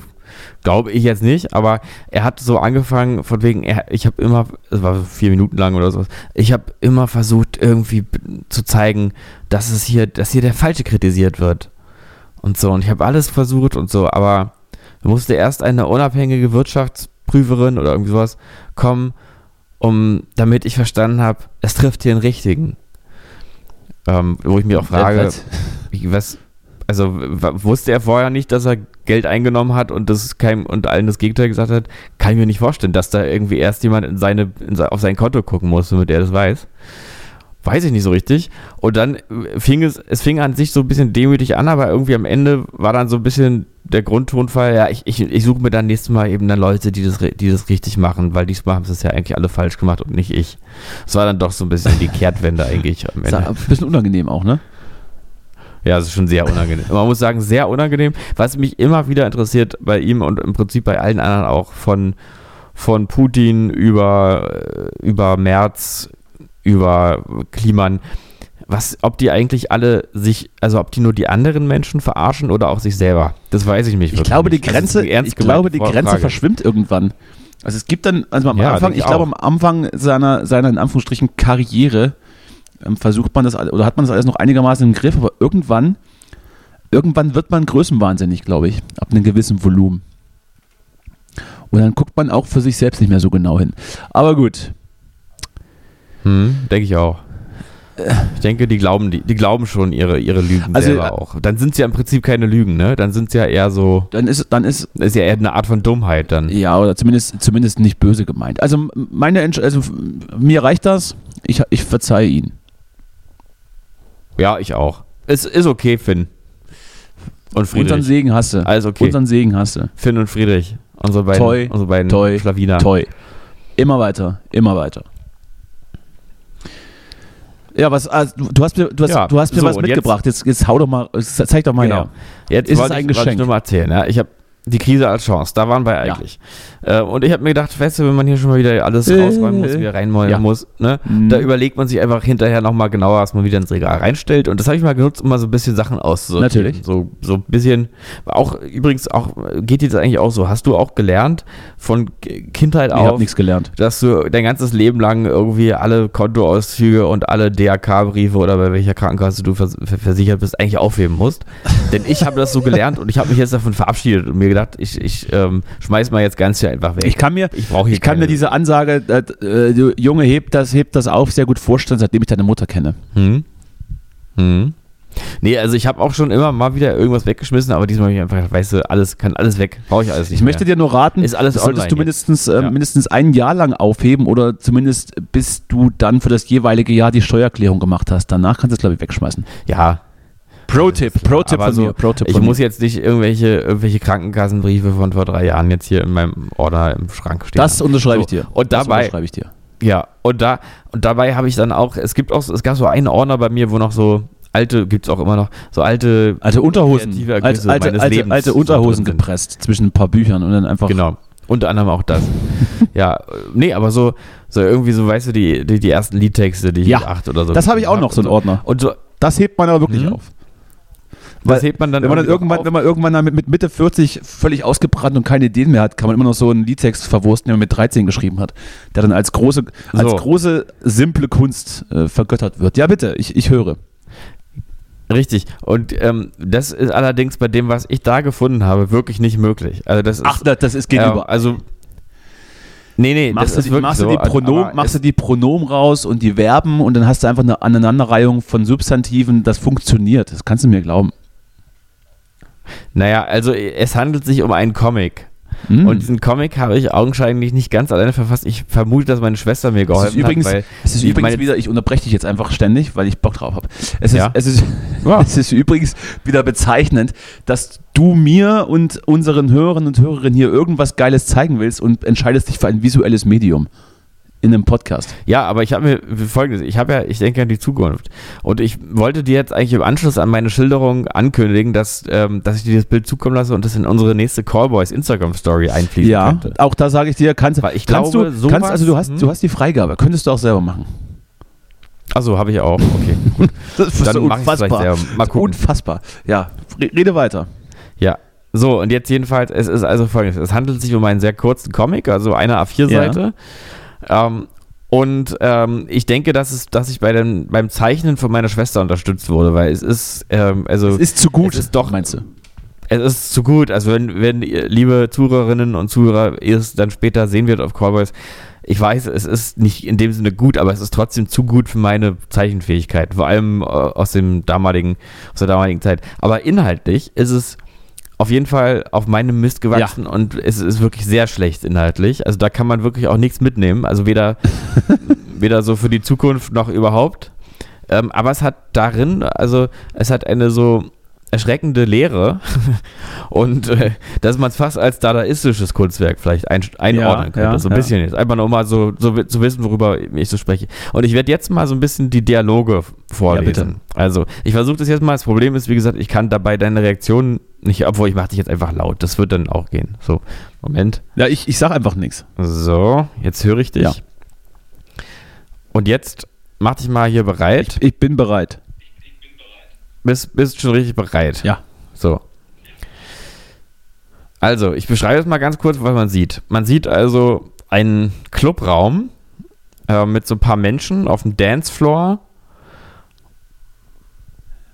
glaube ich jetzt nicht, aber er hat so angefangen, von wegen, er, ich habe immer, es war vier Minuten lang oder so, ich habe immer versucht, irgendwie zu zeigen, dass es hier, dass hier der Falsche kritisiert wird. Und so, und ich habe alles versucht und so, aber musste erst eine unabhängige Wirtschaftsprüferin oder irgendwie sowas kommen, um, damit ich verstanden habe, es trifft hier den Richtigen. Ähm, wo ich mich auch frage, Was? also wusste er vorher nicht, dass er Geld eingenommen hat und das kein, und allen das Gegenteil gesagt hat, kann ich mir nicht vorstellen, dass da irgendwie erst jemand in seine, in auf sein Konto gucken muss, damit er das weiß. Weiß ich nicht so richtig. Und dann äh, fing es, es fing an sich so ein bisschen demütig an, aber irgendwie am Ende war dann so ein bisschen der Grundtonfall, ja, ich, ich, ich suche mir dann nächstes Mal eben dann Leute, die das, die das richtig machen, weil diesmal haben sie es ja eigentlich alle falsch gemacht und nicht ich. Es war dann doch so ein bisschen die Kehrtwende eigentlich am Ende. ein bisschen unangenehm auch, ne? Ja, es ist schon sehr unangenehm. Man muss sagen, sehr unangenehm. Was mich immer wieder interessiert bei ihm und im Prinzip bei allen anderen auch von, von Putin über, äh, über Merz, über Kliman, was, ob die eigentlich alle sich, also ob die nur die anderen Menschen verarschen oder auch sich selber. Das weiß ich nicht Ich glaube, die Grenze, ich glaube, die Grenze Frage. verschwimmt irgendwann. Also es gibt dann, also am Ja, Anfang, ich ich glaube am Anfang seiner, seiner in Anführungsstrichen Karriere ähm, versucht man das oder hat man das alles noch einigermaßen im Griff, aber irgendwann, irgendwann wird man größenwahnsinnig, glaube ich, ab einem gewissen Volumen. Und dann guckt man auch für sich selbst nicht mehr so genau hin. Aber gut, Hm, denke ich auch. Ich denke, die glauben, die, die glauben schon ihre, ihre Lügen Also, selber äh, auch. Dann sind es ja im Prinzip keine Lügen, ne? Dann sind es ja eher so, Dann ist, dann ist, ist ja eher eine Art von Dummheit dann. ja, oder zumindest, zumindest nicht böse gemeint. Also meine, also mir reicht das. Ich, ich verzeihe ihn. Ja, ich auch. Es ist okay, Finn. Und Unseren Friedrich. Segen hasse. Alles okay. Unseren Segen hasse. Finn und Friedrich. Unsere beiden, Toi, unsere beiden toi, Schlawiner. Toi. Immer weiter, immer weiter. Ja, was, also, du, hast mir, du hast, Ja, du hast mir so, was jetzt- mitgebracht. Jetzt, jetzt hau doch mal, zeig doch mal Genau. her. Jetzt Ist es wollte ein ich, wollte ich Geschenk? nur mal erzählen. Ja? Ich habe die Krise als Chance. Da waren wir eigentlich. Äh, und ich habe mir gedacht, weißt du, wenn man hier schon mal wieder alles Äh, rausräumen muss, wieder reinmäulen ja. muss, ne? Mhm. da überlegt man sich einfach hinterher nochmal genauer, was man wieder ins Regal reinstellt. Und das habe ich mal genutzt, um mal so ein bisschen Sachen auszusortieren. Natürlich. So, so ein bisschen, auch übrigens auch, geht dir das eigentlich auch so? Hast du auch gelernt von Kindheit Ich habe auf, nichts gelernt. dass du dein ganzes Leben lang irgendwie alle Kontoauszüge und alle DRK-Briefe oder bei welcher Krankenkasse du vers ver- versichert bist, eigentlich aufheben musst. Denn ich habe das so gelernt und ich habe mich jetzt davon verabschiedet und mir gedacht, ich, ich ähm, schmeiß mal jetzt ganz hier einfach weg. Ich kann mir, ich ich kann mir diese Ansage, äh, äh, Junge, heb das, heb das auf, sehr gut vorstellen, seitdem ich deine Mutter kenne. Hm? Hm? Nee, also ich habe auch schon immer mal wieder irgendwas weggeschmissen, aber diesmal habe ich einfach gedacht, weißt du, alles kann alles weg. Brauche ich alles nicht Ich möchte mehr. dir nur raten, Ist alles solltest du mindestens, äh, Ja. mindestens ein Jahr lang aufheben oder zumindest bis du dann für das jeweilige Jahr die Steuererklärung gemacht hast. Danach kannst du es, glaube ich, wegschmeißen. Ja, Pro-Tipp, Pro-Tipp von so, mir. Pro-Tipp ich von muss mir. jetzt nicht irgendwelche, irgendwelche Krankenkassenbriefe von vor drei Jahren jetzt hier in meinem Ordner im Schrank stehen. Das unterschreibe ich So, dir. und das dabei- unterschreibe ich dir. Ja, und da und dabei habe ich dann auch, es gibt auch, es gab so einen Ordner bei mir, wo noch so alte, gibt es auch immer noch, so alte, Alte Unterhosen, alte, alte, meines alte, Lebens alte so Unterhosen sind. gepresst zwischen ein paar Büchern und dann einfach. Genau. Unter anderem auch das. ja, nee, aber so, so irgendwie so, weißt du, die, die, die ersten Liedtexte, die ich Ja, acht oder so. Das habe ich auch noch, so einen Ordner. Und so, Das hebt man aber wirklich Mhm. auf. Das hebt man dann, Wenn man dann irgendwann, auf. wenn man irgendwann dann mit, mit Mitte 40 völlig ausgebrannt und keine Ideen mehr hat, kann man immer noch so einen Liedtext verwursten, den man mit 13 geschrieben hat, der dann als große, als So. große, simple Kunst äh, vergöttert wird. Ja, bitte, ich, ich höre. Richtig. Und ähm, das ist allerdings bei dem, was ich da gefunden habe, wirklich nicht möglich. Also das ist, Ach, das, das ist gegenüber. also, nee, nee, machst, das du ist die, machst, so. du die Pronomen, machst du es- die Pronomen raus und die Verben und dann hast du einfach eine Aneinanderreihung von Substantiven. Das funktioniert. Das kannst du mir glauben. Naja, also es handelt sich um einen Comic. Hm. Und diesen Comic habe ich augenscheinlich nicht ganz alleine verfasst. Ich vermute, dass meine Schwester mir es geholfen ist übrigens, hat. Es ist übrigens wieder, ich unterbreche dich jetzt einfach ständig, weil ich Bock drauf habe. Es, ist, Ja. es, ist, Ja. es ist übrigens wieder bezeichnend, dass du mir und unseren Hörern und Hörerinnen hier irgendwas Geiles zeigen willst und entscheidest dich für ein visuelles Medium in einem Podcast. Ja, aber ich habe mir folgendes, ich habe ja, ich denke an die Zukunft. Und ich wollte dir jetzt eigentlich im Anschluss an meine Schilderung ankündigen, dass, ähm, dass ich dir das Bild zukommen lasse und das in unsere nächste Callboys Instagram Story einfließen Ja, könnte. auch da sage ich dir, kannst, Weil ich kannst glaube, du, sowas- kannst, also du hast, hm? du hast die Freigabe, könntest du auch selber machen. Achso, habe ich auch. Okay, gut. Das ist Dann so unfassbar. Mal gucken. Unfassbar. Ja, re- rede weiter. Ja. So, und jetzt jedenfalls, es ist also folgendes. Es handelt sich um einen sehr kurzen Comic, also eine A4-Seite. Ähm, und ähm, ich denke, dass, es, dass ich bei den, beim Zeichnen von meiner Schwester unterstützt wurde, weil es ist, ähm, also Es ist zu gut, es ist doch- meinst du? es ist zu gut. Also wenn, wenn liebe Zuhörerinnen und Zuhörer, ihr es dann später sehen wird auf Callboys, ich weiß, es ist nicht in dem Sinne gut, aber es ist trotzdem zu gut für meine Zeichenfähigkeit, vor allem äh, aus dem damaligen, aus der damaligen Zeit. Aber inhaltlich ist es auf jeden Fall auf meinem Mist gewachsen und es ist wirklich sehr schlecht inhaltlich. Also da kann man wirklich auch nichts mitnehmen. Also weder, weder so für die Zukunft noch überhaupt. Ähm, aber es hat darin, also es hat eine so erschreckende Lehre und äh, dass man es fast als dadaistisches Kunstwerk vielleicht ein, einordnen Ja, könnte. ja, so ein ja. bisschen jetzt. Einfach nur mal so, so zu wissen, worüber ich so spreche. Und ich werde jetzt mal so ein bisschen die Dialoge vorlesen. also ich versuche das jetzt mal. Das Problem ist, wie gesagt, ich kann dabei deine Reaktion nicht, obwohl ich mache dich jetzt einfach laut. Das wird dann auch gehen. So, Moment. Ja, ich, ich sag einfach nichts. So, jetzt höre ich dich. Ja. Und jetzt mach dich mal hier bereit. Ich bin bereit. Bist, bist schon richtig bereit. Ja. So. Also, ich beschreibe jetzt mal ganz kurz, was man sieht. Man sieht also einen Clubraum äh, mit so ein paar Menschen auf dem Dancefloor.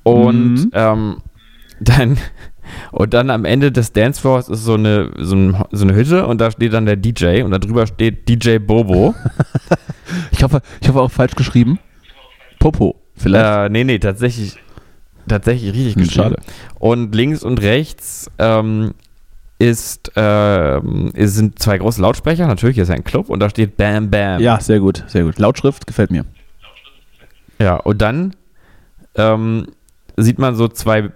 Und Mhm. ähm, dann und dann am Ende des Dancefloors ist so eine, so, ein, so eine Hütte und da steht dann der DJ und da drüber steht DJ Bobo. Ich hoffe, ich hoffe auch falsch geschrieben. Popo. Vielleicht. Äh, nee, nee, tatsächlich, tatsächlich richtig Hm, geschrieben. schade. Und links und rechts ähm, ist, es sind zwei große Lautsprecher. Natürlich ist ein Club und da steht Bam Bam. ja, sehr gut, sehr gut. Lautschrift gefällt mir. Ja, und dann ähm, sieht man so zwei,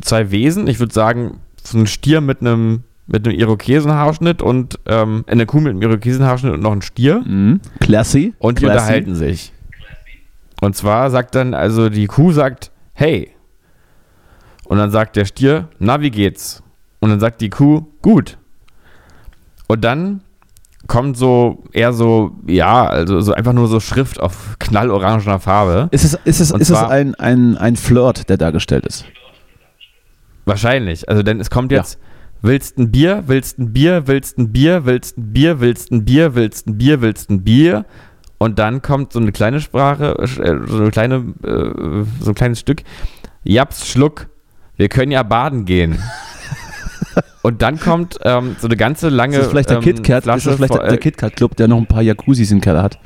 zwei Wesen. Ich würde sagen, so ein Stier mit einem mit einem Irokesenhaarschnitt und ähm, eine Kuh mit einem Irokesenhaarschnitt und noch ein Stier. Mhm. Classy. Und die Classy. unterhalten sich. Und zwar sagt dann, also die Kuh sagt, hey. Und dann sagt der Stier, na, wie geht's? Und dann sagt die Kuh, gut. Und dann kommt so eher so, ja, also so einfach nur so Schrift auf knallorangener Farbe. Ist es, ist es, Und ist es ein, ein, ein Flirt, der dargestellt ist? Wahrscheinlich. Also, denn es kommt jetzt, willst ein Bier, willst ein Bier, willst ein Bier, willst ein Bier, willst ein Bier, willst ein Bier, willst ein Bier. Und dann kommt so eine kleine Sprache, äh, so eine kleine, äh, so ein kleines Stück. Japs, Schluck, wir können ja baden gehen. Und dann kommt ähm, so eine ganze lange Ist das vielleicht der ähm, KitKat? Ist das vielleicht der, der KitKat Club, der noch ein paar Jacuzzis im Keller hat?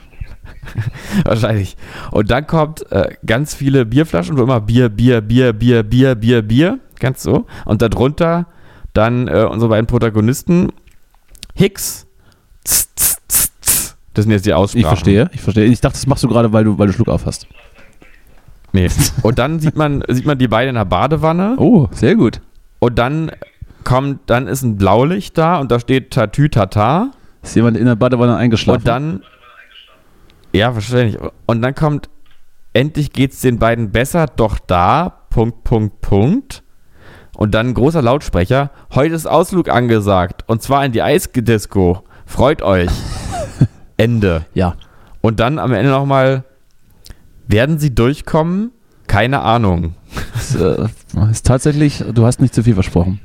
Wahrscheinlich. Und dann kommt äh, ganz viele Bierflaschen, wo immer Bier, Bier, Bier, Bier, Bier, Bier, Bier, ganz so. Und darunter dann äh, unsere beiden Protagonisten Hicks. Z, z, z, z. Das sind jetzt die Aussprachen. Ich verstehe, ich verstehe. Ich dachte, das machst du gerade, weil du, weil du Schluck auf hast. Nee. Und dann sieht man, sieht man die beiden in der Badewanne. Oh, sehr gut. Und dann kommt, dann ist ein Blaulicht da und da steht Tatü Tata. Ist jemand in der Badewanne eingeschlafen? Und dann. Ja, wahrscheinlich. Und dann kommt, endlich geht's den beiden besser, doch da, Punkt, Punkt, Punkt. Und dann ein großer Lautsprecher. Heute ist Ausflug angesagt. Und zwar in die Eisdisco. Freut euch. Ende. Ja. Und dann am Ende nochmal, werden sie durchkommen? Keine Ahnung. Es äh, ist tatsächlich, du hast nicht zu viel versprochen.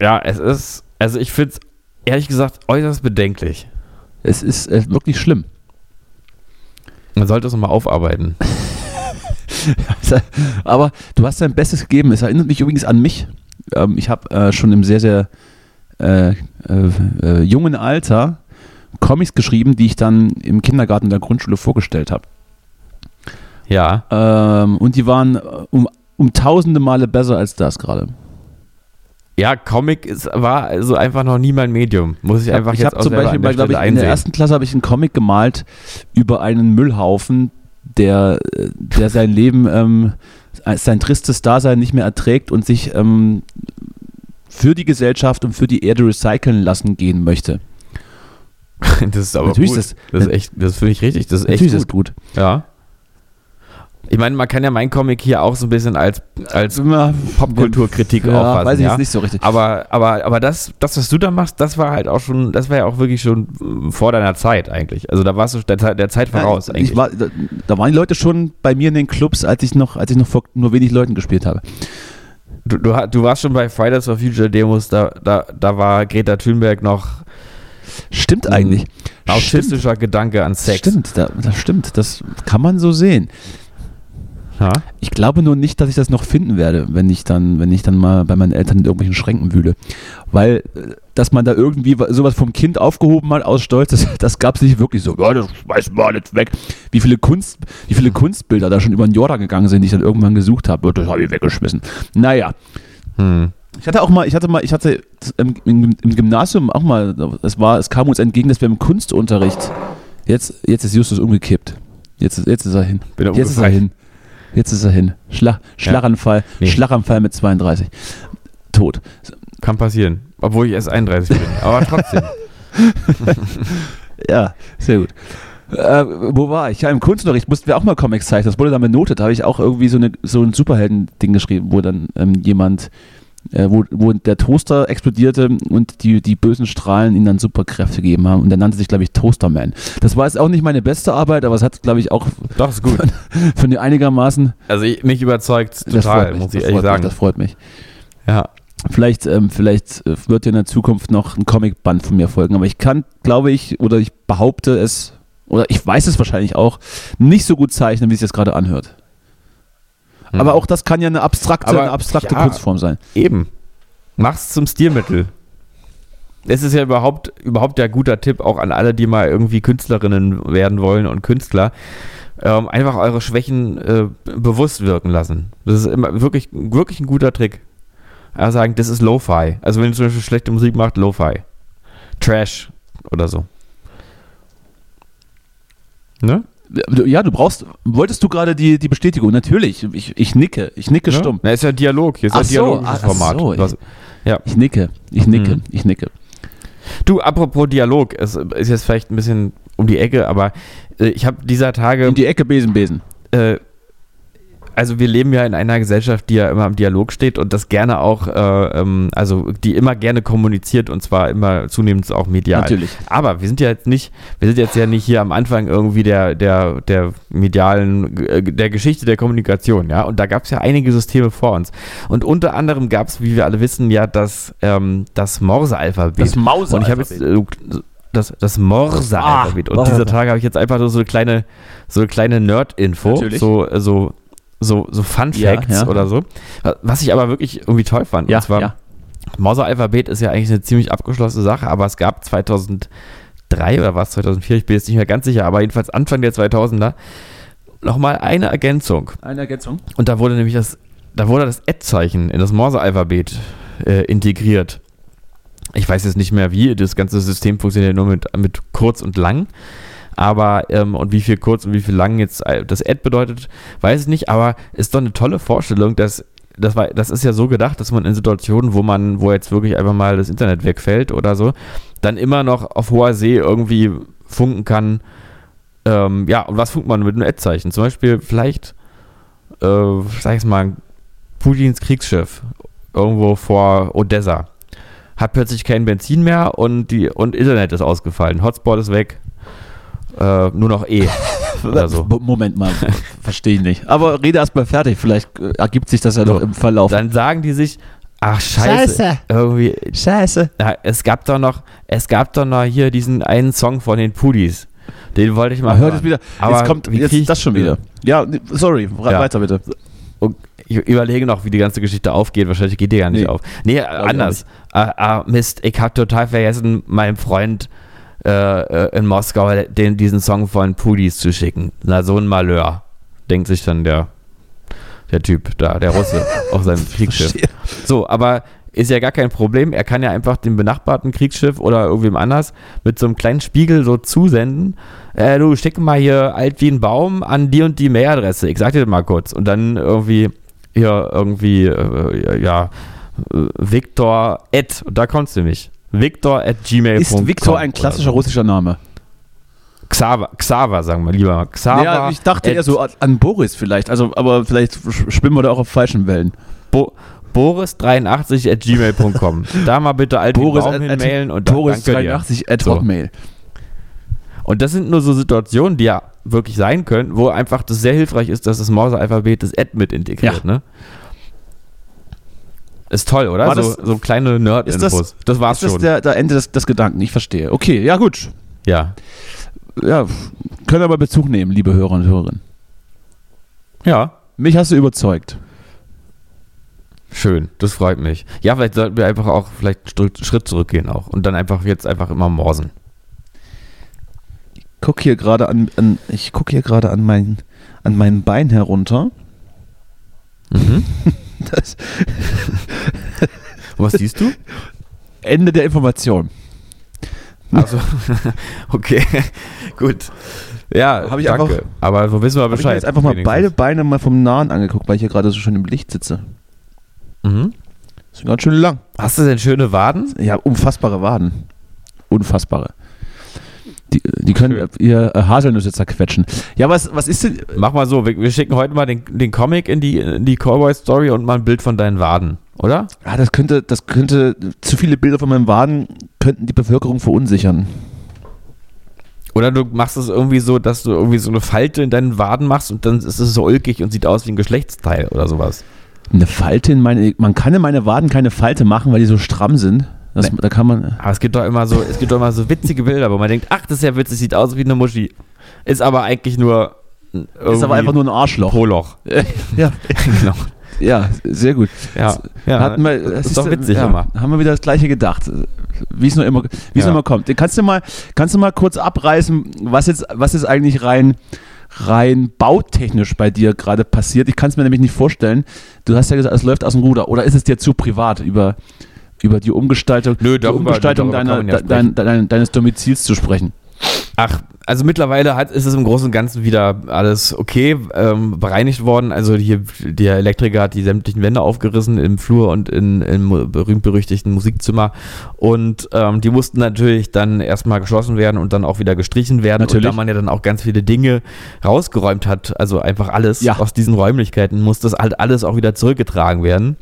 Ja, es ist, also ich finde es ehrlich gesagt äußerst bedenklich. Es ist äh, wirklich schlimm. Man sollte es nochmal aufarbeiten. Aber du hast dein Bestes gegeben. Es erinnert mich übrigens an mich. Ähm, ich habe äh, schon im sehr, sehr äh, äh, äh, jungen Alter Comics geschrieben, die ich dann im Kindergarten der Grundschule vorgestellt habe. Ja. Ähm, und die waren äh, um, um tausende Male besser als das gerade. Ja, Comic ist, war also einfach noch nie mein Medium. Muss ich einfach ich jetzt habe auch zum selber Beispiel, an bei, glaube ich, in der ersten Klasse habe ich einen Comic gemalt über einen Müllhaufen, der, der sein Leben, ähm, sein tristes Dasein nicht mehr erträgt und sich ähm, für die Gesellschaft und für die Erde recyceln lassen gehen möchte. das ist aber Natürlich gut. ist das, das- ist echt, das finde ich richtig. Das ist echt Natürlich ist gut. das gut. Ja. Ich meine, man kann ja mein Comic hier auch so ein bisschen als, als Popkulturkritik ja, auffassen. weiß ich ja? jetzt nicht so richtig. Aber, aber, aber das, das, was du da machst, das war halt auch schon, das war ja auch wirklich schon vor deiner Zeit eigentlich. Also da warst du der, Zeit- der Zeit voraus Ja, eigentlich. ich war, da, da waren die Leute schon bei mir in den Clubs, als ich noch, als ich noch vor nur wenig Leuten gespielt habe. Du, du, du warst schon bei Fridays for Future Demos, da, da, da war Greta Thunberg noch Stimmt eigentlich. Stimmt. autistischer Gedanke an Sex. Stimmt, da, das stimmt. Das kann man so sehen. Ja? Ich glaube nur nicht, dass ich das noch finden werde, wenn ich dann, wenn ich dann mal bei meinen Eltern in irgendwelchen Schränken wühle. Weil, äh, dass man da irgendwie wa- sowas vom Kind aufgehoben hat aus Stolz, das, das gab es nicht wirklich so. Ja, das schmeißen wir alles weg. Wie viele, Kunst, wie viele Kunstbilder da schon über den Jordan gegangen sind, die ich dann irgendwann gesucht habe. Das habe ich weggeschmissen. Naja. Hm. Ich hatte auch mal, ich hatte mal, ich hatte im, im, im Gymnasium auch mal, es war, es kam uns entgegen, dass wir im Kunstunterricht, jetzt, jetzt ist Justus umgekippt. Jetzt, ist- jetzt ist er hin. Bin Jetzt ist er hin. Jetzt ist er hin. Schlag, Schlaganfall, Nee. Schlaganfall mit 32. Tot. Kann passieren. Obwohl ich erst 31 bin. Aber trotzdem. Ja, sehr gut. Äh, wo war ich? Ja, im Kunstunterricht mussten wir auch mal Comics zeichnen. Das wurde dann benotet. Da habe ich auch irgendwie so, eine, so ein Superhelden-Ding geschrieben, wo dann ähm, jemand, äh, wo, wo der Toaster explodierte und die, die bösen Strahlen ihm dann Superkräfte gegeben haben. Und der nannte sich, glaube ich, Toasterman. Das war jetzt auch nicht meine beste Arbeit, aber es hat, glaube ich, auch Doch, ist gut. von dir einigermaßen. Also ich, mich überzeugt das freut total, mich, muss ich ehrlich freut sagen. Mich, das freut mich. ja. Vielleicht, ähm, vielleicht äh, wird ja in der Zukunft noch ein Comicband von mir folgen, aber ich kann, glaube ich, oder ich behaupte es, oder ich weiß es wahrscheinlich auch, nicht so gut zeichnen, wie es jetzt gerade anhört. Hm. Aber auch das kann ja eine abstrakte, Aber, eine abstrakte ja. Kunstform sein. Eben. Mach's zum Stilmittel. Es ist ja überhaupt, überhaupt der guter Tipp auch an alle, die mal irgendwie Künstlerinnen werden wollen und Künstler. ähm, einfach eure Schwächen äh, bewusst wirken lassen. Das ist immer wirklich, wirklich ein guter Trick. Also sagen, das ist Lo-Fi. Also wenn ihr zum Beispiel schlechte Musik macht, Lo-Fi. Trash oder so. Ne? Ja, du brauchst, wolltest du gerade die, die Bestätigung? Natürlich, ich, ich nicke, ich nicke Ne? stumm. Na, ist ja Dialog. Hier ist Ach ja so, ach Format. so, Was- ja. Ich nicke, ich nicke, Mhm. ich nicke. Du, apropos Dialog, es ist jetzt vielleicht ein bisschen um die Ecke, aber äh, ich habe dieser Tage In die Ecke Besen, Besen. äh, also wir leben ja in einer Gesellschaft, die ja immer im Dialog steht und das gerne auch, äh, ähm, also die immer gerne kommuniziert und zwar immer zunehmend auch medial. Natürlich. Aber wir sind ja jetzt nicht, wir sind jetzt ja nicht hier am Anfang irgendwie der, der, der medialen, äh, der Geschichte der Kommunikation, ja. Und da gab es ja einige Systeme vor uns. Und unter anderem gab es, wie wir alle wissen, ja das, ähm, das Morse-Alphabet. Das Mauser. Und ich habe jetzt äh, das, das Morse-Alphabet. Ah, und dieser Tage habe ich jetzt einfach nur so eine kleine, so eine kleine Nerd-Info. Natürlich. So, so, so, so Fun Ja, Facts ja. oder so. Was ich aber wirklich irgendwie toll fand. Ja, und zwar, ja. Morse-Alphabet ist ja eigentlich eine ziemlich abgeschlossene Sache, aber es gab 2003 oder war es 2004, ich bin jetzt nicht mehr ganz sicher, aber jedenfalls Anfang der 2000er nochmal eine Ergänzung. Eine Ergänzung. Und da wurde nämlich das, da wurde das Ad-Zeichen in das Morse-Alphabet äh, integriert. Ich weiß jetzt nicht mehr wie, das ganze System funktioniert nur mit, mit kurz und lang. Aber, ähm, und wie viel kurz und wie viel lang jetzt äh, das Ad bedeutet, weiß ich nicht, aber ist doch eine tolle Vorstellung, dass das, war, das ist ja so gedacht, dass man in Situationen, wo man, wo jetzt wirklich einfach mal das Internet wegfällt oder so, dann immer noch auf hoher See irgendwie funken kann. Ähm, ja, und was funkt man mit einem Ad-Zeichen? Zum Beispiel vielleicht äh, sag ich mal, Putins Kriegsschiff irgendwo vor Odessa hat plötzlich kein Benzin mehr und die und Internet ist ausgefallen. Hotspot ist weg. Äh, nur noch E. Oder so. Mo- Moment mal, verstehe ich nicht. Aber rede erst mal fertig, vielleicht äh, ergibt sich das ja So, noch im Verlauf. Dann sagen die sich, ach scheiße, Scheiße. irgendwie, Scheiße. ja, es gab doch noch, es gab doch noch hier diesen einen Song von den Pudis. Den wollte ich mal hört hören. es wieder. Aber jetzt kommt wie krieg ich- jetzt das schon wieder. Ja, sorry, Ja. weiter bitte. Und ich überlege noch, wie die ganze Geschichte aufgeht. Wahrscheinlich geht die gar nicht Nee. auf. Nee, äh, anders. Äh, äh, Mist, ich habe total vergessen, meinem Freund äh, äh, in Moskau den, diesen Song von Pudis zu schicken. Na, so ein Malheur. Denkt sich dann der, der Typ da, der Russe, auf seinem Kriegsschiff. So, aber ist ja gar kein Problem. Er kann ja einfach dem benachbarten Kriegsschiff oder irgendwem anders mit so einem kleinen Spiegel so zusenden. Äh, du schick mal hier alt wie ein Baum an die und die Mailadresse. Ich sag dir das mal kurz. Und dann irgendwie hier irgendwie, äh, ja, äh, Victor at, und da kommst du mich. Victor at gmail.com. Ist Viktor ein klassischer so. russischer Name? Xaver, Xaver, sagen wir lieber mal. Xaver. ja, ich dachte eher so an- Boris vielleicht, also aber vielleicht sch- schwimmen wir da auch auf falschen Wellen. Bo Boris83 at gmail.com. da mal bitte alt wie ein Boris Baum hinmailen und dann Boris danke dir. 83 at. Hotmail. Und das sind nur so Situationen, die ja wirklich sein können, wo einfach das sehr hilfreich ist, dass das Morse-Alphabet das Ad mit integriert. Ja. Ne? Ist toll, oder? War so, das- so kleine Nerd-Infos. Ist Das, war's Ist das schon. der, der Ende des, des Gedanken? Ich verstehe. Okay, ja gut. ja. Ja, können aber Bezug nehmen, liebe Hörer und Hörerinnen. Ja. Mich hast du überzeugt. Schön, das freut mich. Ja, vielleicht sollten wir einfach auch vielleicht einen Schritt zurückgehen auch und dann einfach jetzt einfach immer morsen. Guck hier gerade an, an ich gucke hier gerade an mein an mein Bein herunter. Mhm. Das was siehst du? Ende der Information. Also, okay, gut. Ja, Hab ich danke. einfach- Aber so wissen wir Hab ich mir Bescheid. jetzt einfach mal wenigstens. beide Beine mal vom Nahen angeguckt, weil ich hier gerade so schön im Licht sitze. Mhm. Das ist ganz schön lang. Hast du denn schöne Waden? Ja, unfassbare Waden. Unfassbare. Die, die können Schön. ihr äh, Haselnüsse zerquetschen. Ja, was, was ist denn. Mach mal so, wir, wir schicken heute mal den, den Comic in die, in die Cowboy-Story und mal ein Bild von deinen Waden, oder? Ah, das könnte, das könnte, zu viele Bilder von meinen Waden könnten die Bevölkerung verunsichern. Oder du machst es irgendwie so, dass du irgendwie so eine Falte in deinen Waden machst und dann ist es so ulkig und sieht aus wie ein Geschlechtsteil oder sowas. Eine Falte in meine. Man kann in meine Waden keine Falte machen, weil die so stramm sind. Das, Da kann man. Aber es gibt doch immer so, es gibt doch immer so witzige Bilder, wo man denkt, ach, das ist ja witzig, sieht aus wie eine Muschi. Ist aber eigentlich nur Ist aber einfach nur ein Arschloch. Poloch. ja, genau. ja, sehr gut. Ja, ja. Hatten wir, das das ist doch witzig ja, immer. Haben wir wieder das gleiche gedacht. Wie es nur immer, wie es Ja. immer kommt. Kannst du mal, kannst du mal kurz abreißen, was jetzt, was jetzt eigentlich rein, rein bautechnisch bei dir gerade passiert? Ich kann es mir nämlich nicht vorstellen. Du hast ja gesagt, es läuft aus dem Ruder. Oder ist es dir zu privat über, über die Umgestaltung, Nö, die darüber- Umgestaltung darüber deiner, ja de, dein, dein, deines Domizils zu sprechen? Ach, also mittlerweile hat, ist es im Großen und Ganzen wieder alles okay ähm, bereinigt worden. Also hier, der Elektriker hat die sämtlichen Wände aufgerissen im Flur und in, im berühmt-berüchtigten Musikzimmer. Und ähm, die mussten natürlich dann erstmal geschlossen werden und dann auch wieder gestrichen werden. Natürlich. Und da man ja dann auch ganz viele Dinge rausgeräumt hat, also einfach alles Ja. aus diesen Räumlichkeiten, muss das halt alles auch wieder zurückgetragen werden.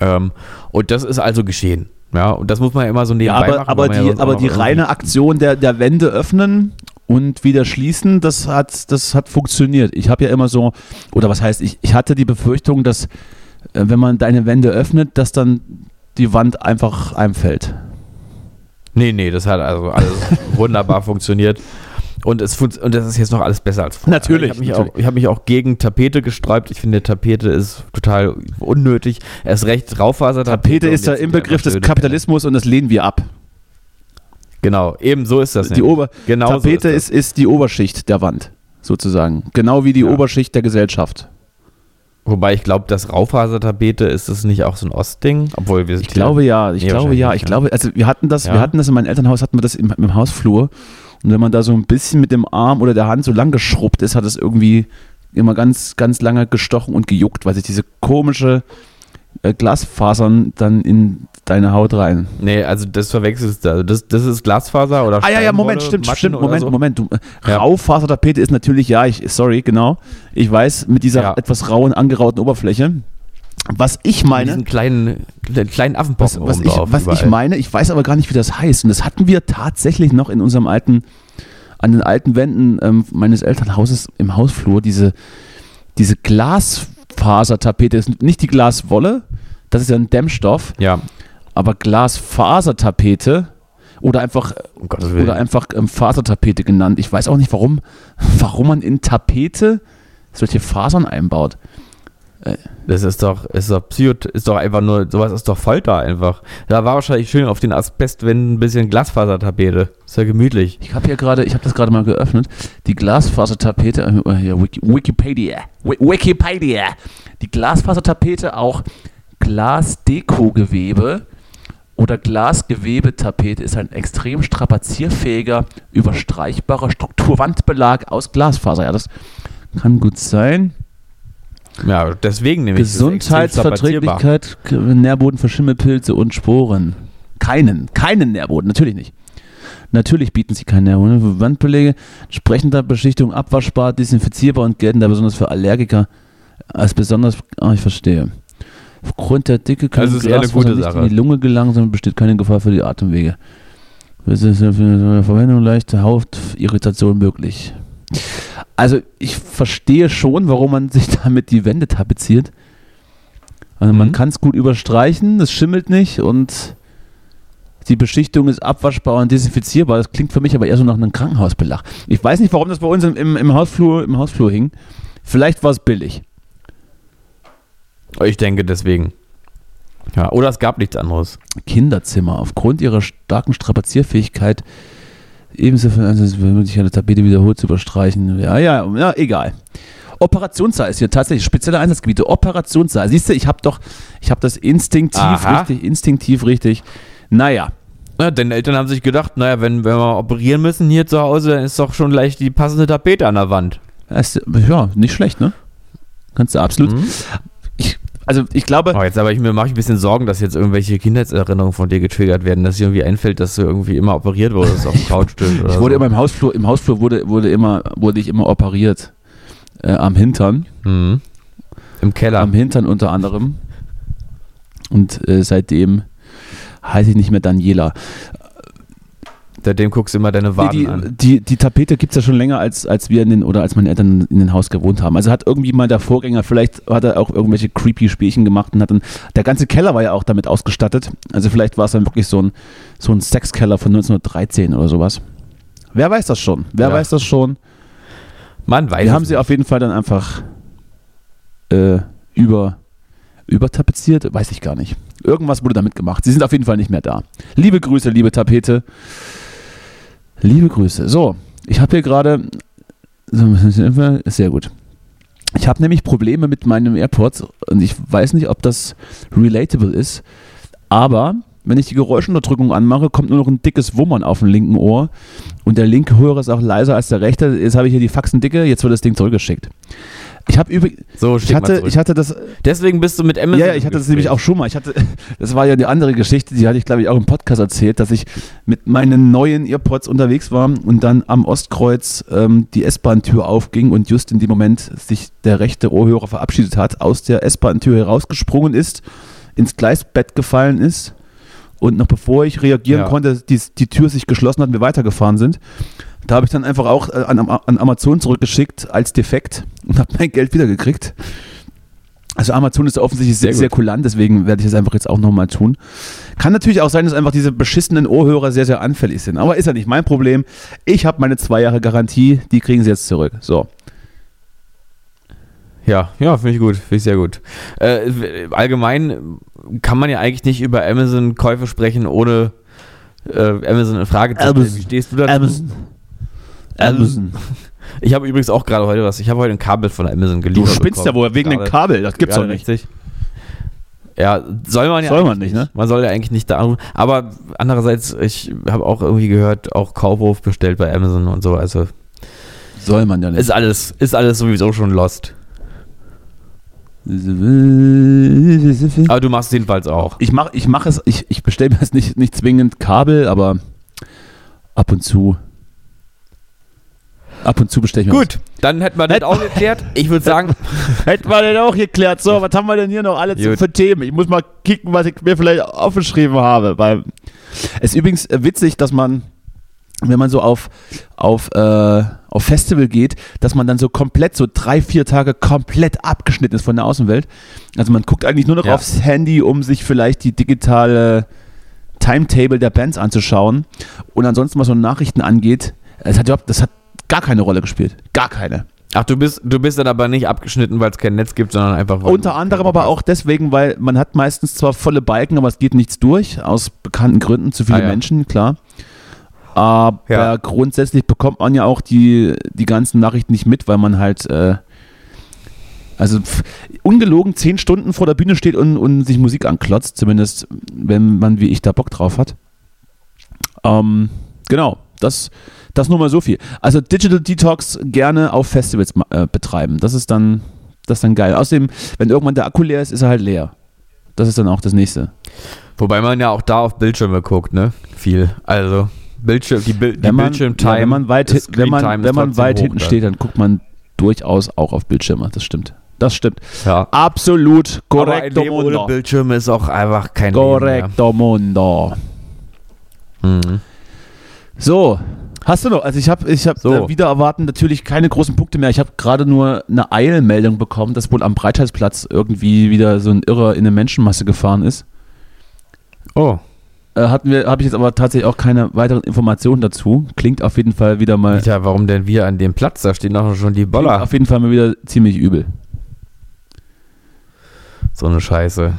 Ähm, und das ist also geschehen. Ja, und das muss man ja immer so Ja, nebenbei aber, machen. aber ja die, auch aber die reine Aktion der, der Wände öffnen und wieder schließen, das hat, das hat funktioniert. Ich habe ja immer so, oder was heißt, ich, ich hatte die Befürchtung, dass äh, wenn man deine Wände öffnet, dass dann die Wand einfach einfällt. Nee, nee, das hat also alles wunderbar funktioniert. Und, es und das ist jetzt noch alles besser als vorher. Natürlich, Ich habe mich, natürlich. auch- ich hab mich auch gegen Tapete gesträubt. Ich finde, Tapete ist total unnötig. Erst recht Raufasertapete. Tapete ist der Inbegriff des Kapitalismus und das lehnen wir ab. Genau, eben so ist das. Die nämlich. Ober genau so Tapete ist ist, ist die Oberschicht der Wand, sozusagen. Genau wie die Ja. Oberschicht der Gesellschaft. Wobei ich glaube, das Raufasertapete ist das nicht auch so ein Ostding? Obwohl wir Ich glaube ja, ich Nee, glaube ja, ich ja. glaube, also wir hatten das, Ja. wir hatten das in meinem Elternhaus, hatten wir das im, im Hausflur und wenn man da so ein bisschen mit dem Arm oder der Hand so lang geschrubbt ist, hat es irgendwie immer ganz, ganz lange gestochen und gejuckt, weil sich diese komische äh, Glasfasern dann in deine Haut rein. Nee, also das verwechselst du. Also das, das ist Glasfaser oder Ah ja, ja, Moment, stimmt, Matten stimmt, Moment, so? Moment. Du, äh, Ja. Raufasertapete ist natürlich, ja, ich, sorry, genau. Ich weiß, mit dieser Ja. etwas rauen, angerauten Oberfläche. Was ich meine, diesen kleinen, kleinen was, Affenpocken was, oben ich, was ich meine, ich weiß aber gar nicht, wie das heißt. Und das hatten wir tatsächlich noch in unserem alten, an den alten Wänden ähm, meines Elternhauses im Hausflur, diese, diese Glasfasertapete. Das ist nicht die Glaswolle, das ist ja ein Dämmstoff, Ja, aber Glasfasertapete oder einfach um oder einfach ähm, Fasertapete genannt. Ich weiß auch nicht, warum, warum man in Tapete solche Fasern einbaut. Das ist doch, ist doch Psycho, ist doch einfach nur, sowas ist doch Folter einfach. Da war wahrscheinlich schön auf den Asbestwänden ein bisschen Glasfasertapete. Ist ja gemütlich. Ich habe hier gerade, ich habe das gerade mal geöffnet, die Glasfasertapete, äh, Wiki, Wikipedia, Wi- Wikipedia, die Glasfasertapete auch Glasdekogewebe oder Glasgewebetapete ist ein extrem strapazierfähiger, überstreichbarer Strukturwandbelag aus Glasfaser. Ja, das kann gut sein. Ja, deswegen nämlich. Gesundheitsverträglichkeit, Nährboden für Schimmelpilze und Sporen. Keinen, keinen Nährboden, natürlich nicht. Natürlich bieten sie keinen Nährboden. Wandbelege entsprechender Beschichtung abwaschbar, desinfizierbar und gelten da besonders für Allergiker als besonders. Ah, ich verstehe. Aufgrund der Dicke können Also gute nicht in die Lunge gelangen, sondern besteht keine Gefahr für die Atemwege. Verwendung leichte Hautirritation möglich. Also ich verstehe schon, warum man sich damit die Wände tapeziert. Also man Mhm. kann es gut überstreichen, es schimmelt nicht und die Beschichtung ist abwaschbar und desinfizierbar. Das klingt für mich aber eher so nach einem Krankenhausbelag. Ich weiß nicht, warum das bei uns im, im, im, Hausflur, im Hausflur hing. Vielleicht war es billig. Ich denke deswegen. Ja, oder es gab nichts anderes. Kinderzimmer. Aufgrund ihrer starken Strapazierfähigkeit ebenso für also möglich, eine Tapete wiederholt zu überstreichen. Ja, ja, ja, egal. Operationssaal ist hier tatsächlich spezielle Einsatzgebiete. Operationssaal. Siehst du, ich habe doch, ich habe das instinktiv Aha. richtig, instinktiv richtig. Naja, Ja, deine Eltern haben sich gedacht, naja, wenn, wenn wir operieren müssen hier zu Hause, dann ist doch schon gleich die passende Tapete an der Wand. das ist, ja, nicht schlecht, ne? Kannst du absolut. Mhm. Also ich glaube, Oh, jetzt aber ich mir mache ich ein bisschen Sorgen, dass jetzt irgendwelche Kindheitserinnerungen von dir getriggert werden, dass dir irgendwie einfällt, dass du irgendwie immer operiert wurdest auf dem Couchtisch ich wurde so. immer im Hausflur, im Hausflur wurde, wurde immer, wurde ich immer operiert. Äh, am Hintern. Mhm. Im Keller. Am Hintern unter anderem. Und äh, seitdem heiße ich nicht mehr Daniela. Seitdem guckst du immer deine Nee, Waden die, an. die, die Tapete gibt es ja schon länger, als, als wir in den, oder als meine Eltern in den Haus gewohnt haben. Also hat irgendwie mal der Vorgänger, vielleicht hat er auch irgendwelche creepy Spielchen gemacht und hat dann, der ganze Keller war ja auch damit ausgestattet. Also vielleicht war es dann wirklich so ein, so ein Sexkeller von 1913 oder sowas. Wer weiß das schon? Wer Ja. weiß das schon? Man weiß Wir haben sie nicht. auf jeden Fall dann einfach äh, über, übertapeziert, weiß ich gar nicht. Irgendwas wurde damit gemacht. Sie sind auf jeden Fall nicht mehr da. Liebe Grüße, liebe Tapete. Liebe Grüße. So, ich habe hier gerade Sehr gut. Ich habe nämlich Probleme mit meinem AirPods und ich weiß nicht, ob das relatable ist, aber wenn ich die Geräuschunterdrückung anmache, kommt nur noch ein dickes Wummern auf dem linken Ohr und der linke Hörer ist auch leiser als der rechte. Jetzt habe ich hier die Faxen dicke, jetzt wird das Ding zurückgeschickt. Ich habe übrigens, So, ich hatte, ich hatte das, Deswegen bist du mit Amazon. ja, ja, ich hatte das nämlich auch schon mal. Ich hatte, das war ja eine andere Geschichte, die hatte ich glaube ich auch im Podcast erzählt, dass ich mit meinen neuen Earpods unterwegs war und dann am Ostkreuz ähm, die S-Bahn-Tür aufging und just in dem Moment sich der rechte Ohrhörer verabschiedet hat, aus der S-Bahn-Tür herausgesprungen ist, ins Gleisbett gefallen ist und noch bevor ich reagieren Ja. konnte, die, die Tür sich geschlossen hat und wir weitergefahren sind. Da habe ich dann einfach auch äh, an, an Amazon zurückgeschickt als defekt und habe mein Geld wiedergekriegt. Also Amazon ist offensichtlich sehr, Sehr kulant, deswegen werde ich es einfach jetzt auch nochmal tun. Kann natürlich auch sein, dass einfach diese beschissenen Ohrhörer sehr, sehr anfällig sind. Aber ist ja nicht mein Problem. Ich habe meine zwei Jahre Garantie, die kriegen sie jetzt zurück. So. Ja, ja, finde ich gut, finde ich sehr gut. Äh, allgemein kann man ja eigentlich nicht über Amazon-Käufe sprechen, ohne äh, Amazon in Frage zu stellen. Wie stehst du dazu? Amazon. Amazon. Ich habe übrigens auch gerade heute was. Ich habe heute ein Kabel von Amazon Du geliefert. spinnst ja wohl wegen dem Kabel. Das gibt's doch nicht. Richtig. Ja, soll man ja Soll man nicht, ne? Man soll ja eigentlich nicht da anrufen. Aber andererseits, ich habe auch irgendwie gehört, auch Kaufhof bestellt bei Amazon und so. Also Soll man ja nicht. ist alles, ist alles sowieso schon lost. Aber du machst es jedenfalls auch. Ich mache ich mach es, ich, ich bestelle mir jetzt nicht, nicht zwingend Kabel, aber ab und zu. Ab und zu bestelle ich mir Gut, dann hätten wir das auch geklärt. Ich würde sagen, was. Hätten wir denn auch geklärt. So, was haben wir denn hier noch alle Gut. für Themen? Ich muss mal kicken, was ich mir vielleicht aufgeschrieben habe. Weil es ist übrigens äh, witzig, dass man, wenn man so auf, auf, äh, auf Festival geht, dass man dann so komplett, so drei, vier Tage komplett abgeschnitten ist von der Außenwelt. Also man guckt eigentlich nur noch Ja. aufs Handy, um sich vielleicht die digitale Timetable der Bands anzuschauen. Und ansonsten, was so Nachrichten angeht, es hat überhaupt, das hat gar keine Rolle gespielt. Gar keine. ach, du bist, du bist dann aber nicht abgeschnitten, weil es kein Netz gibt, sondern einfach. weil Unter anderem aber auch deswegen, weil man hat meistens zwar volle Balken, aber es geht nichts durch, aus bekannten Gründen, zu viele Ah, ja. Menschen, klar. Aber Ja. grundsätzlich bekommt man ja auch die, die ganzen Nachrichten nicht mit, weil man halt, äh, also ungelogen zehn Stunden vor der Bühne steht und, und sich Musik anklotzt, zumindest wenn man wie ich da Bock drauf hat. Ähm, genau, das, das nur mal so viel. Also Digital Detox gerne auf Festivals äh, betreiben. Das ist dann, das ist dann geil. Außerdem, wenn irgendwann der Akku leer ist, ist er halt leer. Das ist dann auch das nächste. Wobei man ja auch da auf Bildschirme guckt, ne? Viel. Also, Bildschirm, die, Bil die Wenn man, Bildschirmtime. ja, wenn man weit, wenn man, wenn man weit hinten dann. steht, dann guckt man durchaus auch auf Bildschirme. Das stimmt. Das stimmt. Ja. Absolut Leben ohne. Bildschirme ist auch einfach kein Korrekto mundo. Mhm. So, hast du noch? Also ich habe ich hab, So. äh, wieder erwarten natürlich keine großen Punkte mehr. Ich habe gerade nur eine Eilmeldung bekommen, dass wohl am Breitheitsplatz irgendwie wieder so ein Irrer in eine Menschenmasse gefahren ist. Oh, Äh, hatten wir, habe ich jetzt aber tatsächlich auch keine weiteren Informationen dazu. Klingt auf jeden Fall wieder mal, Alter, warum denn wir an dem Platz? Da stehen doch schon die klingt Boller. auf jeden Fall mal wieder ziemlich übel. So eine Scheiße.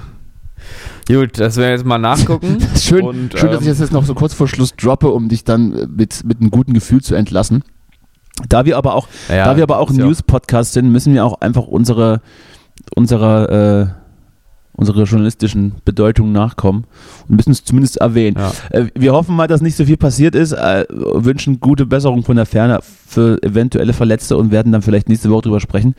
Gut, das werden wir jetzt mal nachgucken. Schön, Und, schön dass ähm, ich das jetzt noch so kurz vor Schluss droppe, um dich dann äh, mit, mit einem guten Gefühl zu entlassen. Da wir aber auch, Ja, da wir aber auch ein News-Podcast sind, müssen wir auch einfach unsere, unserer, äh, unsere journalistischen Bedeutung nachkommen und müssen es zumindest erwähnen. Ja. Äh, wir hoffen mal, dass nicht so viel passiert ist, äh, wünschen gute Besserung von der Ferne für eventuelle Verletzte und werden dann vielleicht nächste Woche drüber sprechen,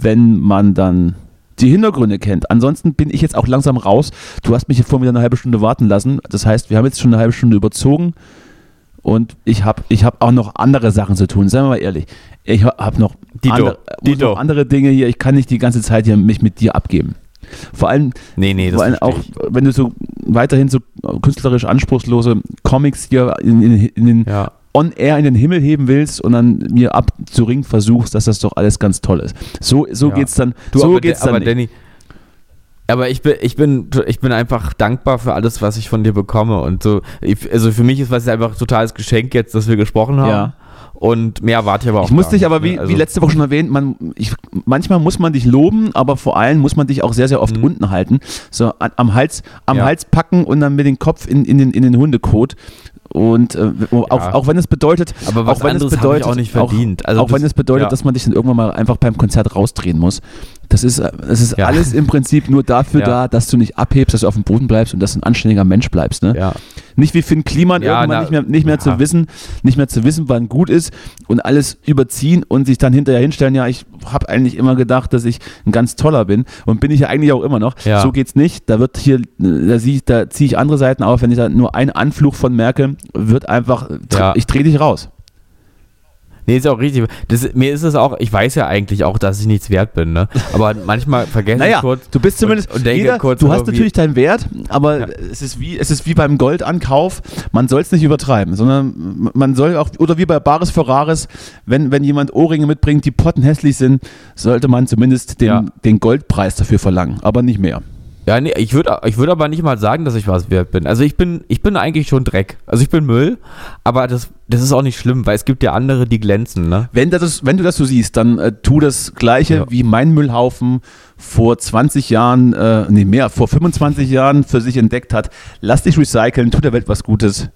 wenn man dann die Hintergründe kennt. Ansonsten bin ich jetzt auch langsam raus. Du hast mich hier vor wieder eine halbe Stunde warten lassen. Das heißt, wir haben jetzt schon eine halbe Stunde überzogen und ich habe ich hab auch noch andere Sachen zu tun. Seien wir mal ehrlich. Ich habe noch, andere, noch andere Dinge hier. Ich kann nicht die ganze Zeit hier mich mit dir abgeben. Vor allem, Nee, nee, vor allem auch, wenn du so weiterhin so künstlerisch anspruchslose Comics hier in, in, in den Ja. On-air in den Himmel heben willst und dann mir abzuringen versuchst, dass das doch alles ganz toll ist. So, so Ja. geht's dann. Du, so aber, geht's aber dann. nicht. Danny, aber ich bin, ich bin, ich bin einfach dankbar für alles, was ich von dir bekomme und so. Also für mich ist es einfach ein totales Geschenk jetzt, dass wir gesprochen haben. Ja. Und mehr erwarte ich aber auch. Ich muss dich aber, ne? wie, Also- wie letzte Woche schon erwähnt, man, ich, manchmal muss man dich loben, aber vor allem muss man dich auch sehr, sehr oft Mhm. unten halten. So an, am, Hals, am Ja. Hals packen und dann mit dem Kopf in, in, den, in den Hundekot. Und äh, auch, auch wenn es bedeutet, Aber was auch wenn es anderes ich bedeutet, auch nicht verdient. Auch, Also auch wenn das- es bedeutet, ja. dass man dich dann irgendwann mal einfach beim Konzert rausdrehen muss. Das ist, das ist Ja. alles im Prinzip nur dafür Ja. da, dass du nicht abhebst, dass du auf dem Boden bleibst und dass du ein anständiger Mensch bleibst. Ne? Ja. Nicht wie Finn Kliman Ja, irgendwann na, nicht mehr, nicht mehr zu wissen, nicht mehr zu wissen, wann gut ist und alles überziehen und sich dann hinterher hinstellen, ja, ich habe eigentlich immer gedacht, dass ich ein ganz toller bin und bin ich ja eigentlich auch immer noch. Ja. So geht's nicht. Da wird hier, da, da ziehe ich andere Seiten auf, wenn ich da nur einen Anflug von merke, wird einfach, ich drehe dich raus. Nee, ist auch richtig. Das, mir ist es auch, ich weiß ja eigentlich auch, dass ich nichts wert bin, ne? Aber manchmal vergesse Naja, ich kurz. du bist zumindest, und, und denke jeder, kurz, du hast natürlich deinen Wert, aber Ja. es, ist wie, es ist wie beim Goldankauf, man soll es nicht übertreiben, sondern man soll auch, oder wie bei Bares Ferraris, wenn, wenn jemand Ohrringe mitbringt, die pottenhässlich sind, sollte man zumindest den, Ja. den Goldpreis dafür verlangen, aber nicht mehr. Ja, nee, ich würde ich würd aber nicht mal sagen, dass ich was wert bin. Also ich bin, ich bin eigentlich schon Dreck. Also ich bin Müll, aber das, das ist auch nicht schlimm, weil es gibt ja andere, die glänzen, ne? Wenn, das, wenn du das so siehst, dann äh, tu das Gleiche Ja. wie mein Müllhaufen vor 20 Jahren, äh, nee mehr, vor 25 Jahren für sich entdeckt hat. Lass dich recyceln, tu der Welt was Gutes.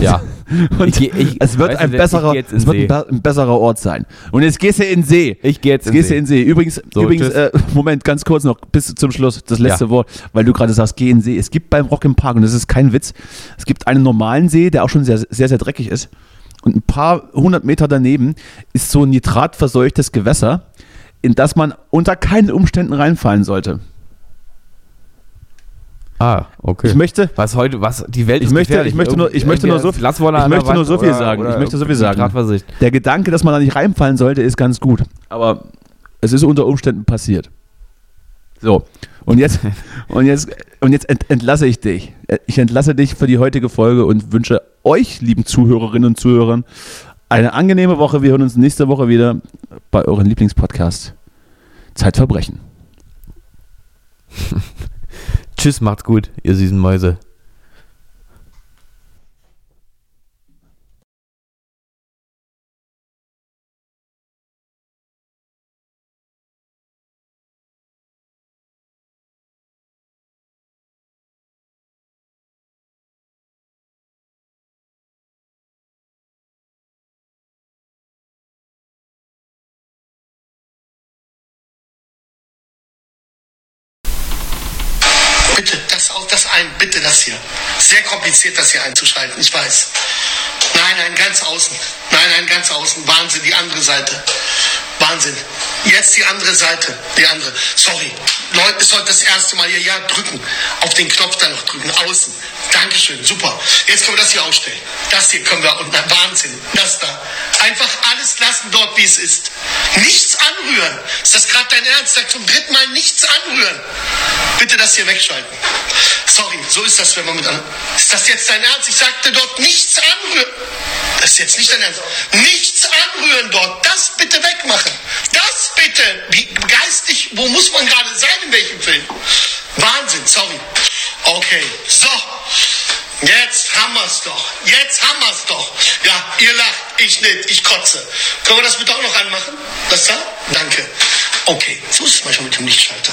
Ja. Und Ich ich- es wird, ein, du, besserer, in es wird ein, See. ein besserer Ort sein. Und jetzt gehst du in den See. Ich gehe jetzt Jetzt gehst du in See. Übrigens, So, übrigens äh, Moment, ganz kurz noch, bis zum Schluss, das letzte Ja. Wort, weil du gerade sagst, geh in den See. Es gibt beim Rock im Park, und das ist kein Witz, es gibt einen normalen See, der auch schon sehr, sehr, sehr dreckig ist. Und ein paar hundert Meter daneben ist so ein nitratverseuchtes Gewässer, in das man unter keinen Umständen reinfallen sollte. Ah, okay. Ich möchte, was heute, was, die Welt Ich ist möchte- gefährlich. ich möchte nur- ich möchte nur so- ich möchte nur so viel oder- sagen. oder Ich möchte so viel sagen. Der Gedanke, dass man da nicht reinfallen sollte, ist ganz gut. Aber es ist unter Umständen passiert. So, und jetzt, und jetzt, und jetzt ent, entlasse ich dich. Ich entlasse dich für die heutige Folge und wünsche euch, lieben Zuhörerinnen und Zuhörern, eine angenehme Woche. Wir hören uns nächste Woche wieder bei euren Lieblingspodcast Zeitverbrechen. Tschüss, macht's gut, ihr süßen Mäuse. Hier. Sehr kompliziert, das hier einzuschalten, ich weiß. Nein, nein, ganz außen. Nein, nein, ganz außen. Wahnsinn, die andere Seite. Wahnsinn. Jetzt die andere Seite. Die andere. Sorry. Leute, ist heute das erste Mal hier. Ja, drücken. Auf den Knopf da noch drücken. Außen. Dankeschön. Super. Jetzt können wir das hier ausstellen. Das hier können wir. Und na, Wahnsinn. Das da. Einfach alles lassen dort, wie es ist. Nichts anrühren. Ist das gerade dein Ernst? Sag zum dritten Mal nichts anrühren. Bitte das hier wegschalten. Sorry, so ist das, wenn man mit anderen. Ist das jetzt dein Ernst? Ich sagte dort nichts anrühren. Das ist jetzt nicht dein Ernst. Nichts anrühren dort. Das bitte wegmachen. Das bitte. Wie geistig, wo muss man gerade sein, in welchem Film? Wahnsinn, sorry. Okay, so. Jetzt haben wir's doch. Jetzt haben wir's doch. Ja, ihr lacht, ich nicht, ich kotze. Können wir das bitte auch noch anmachen? Das da? Danke. Okay, so ist es manchmal mit dem Lichtschalter.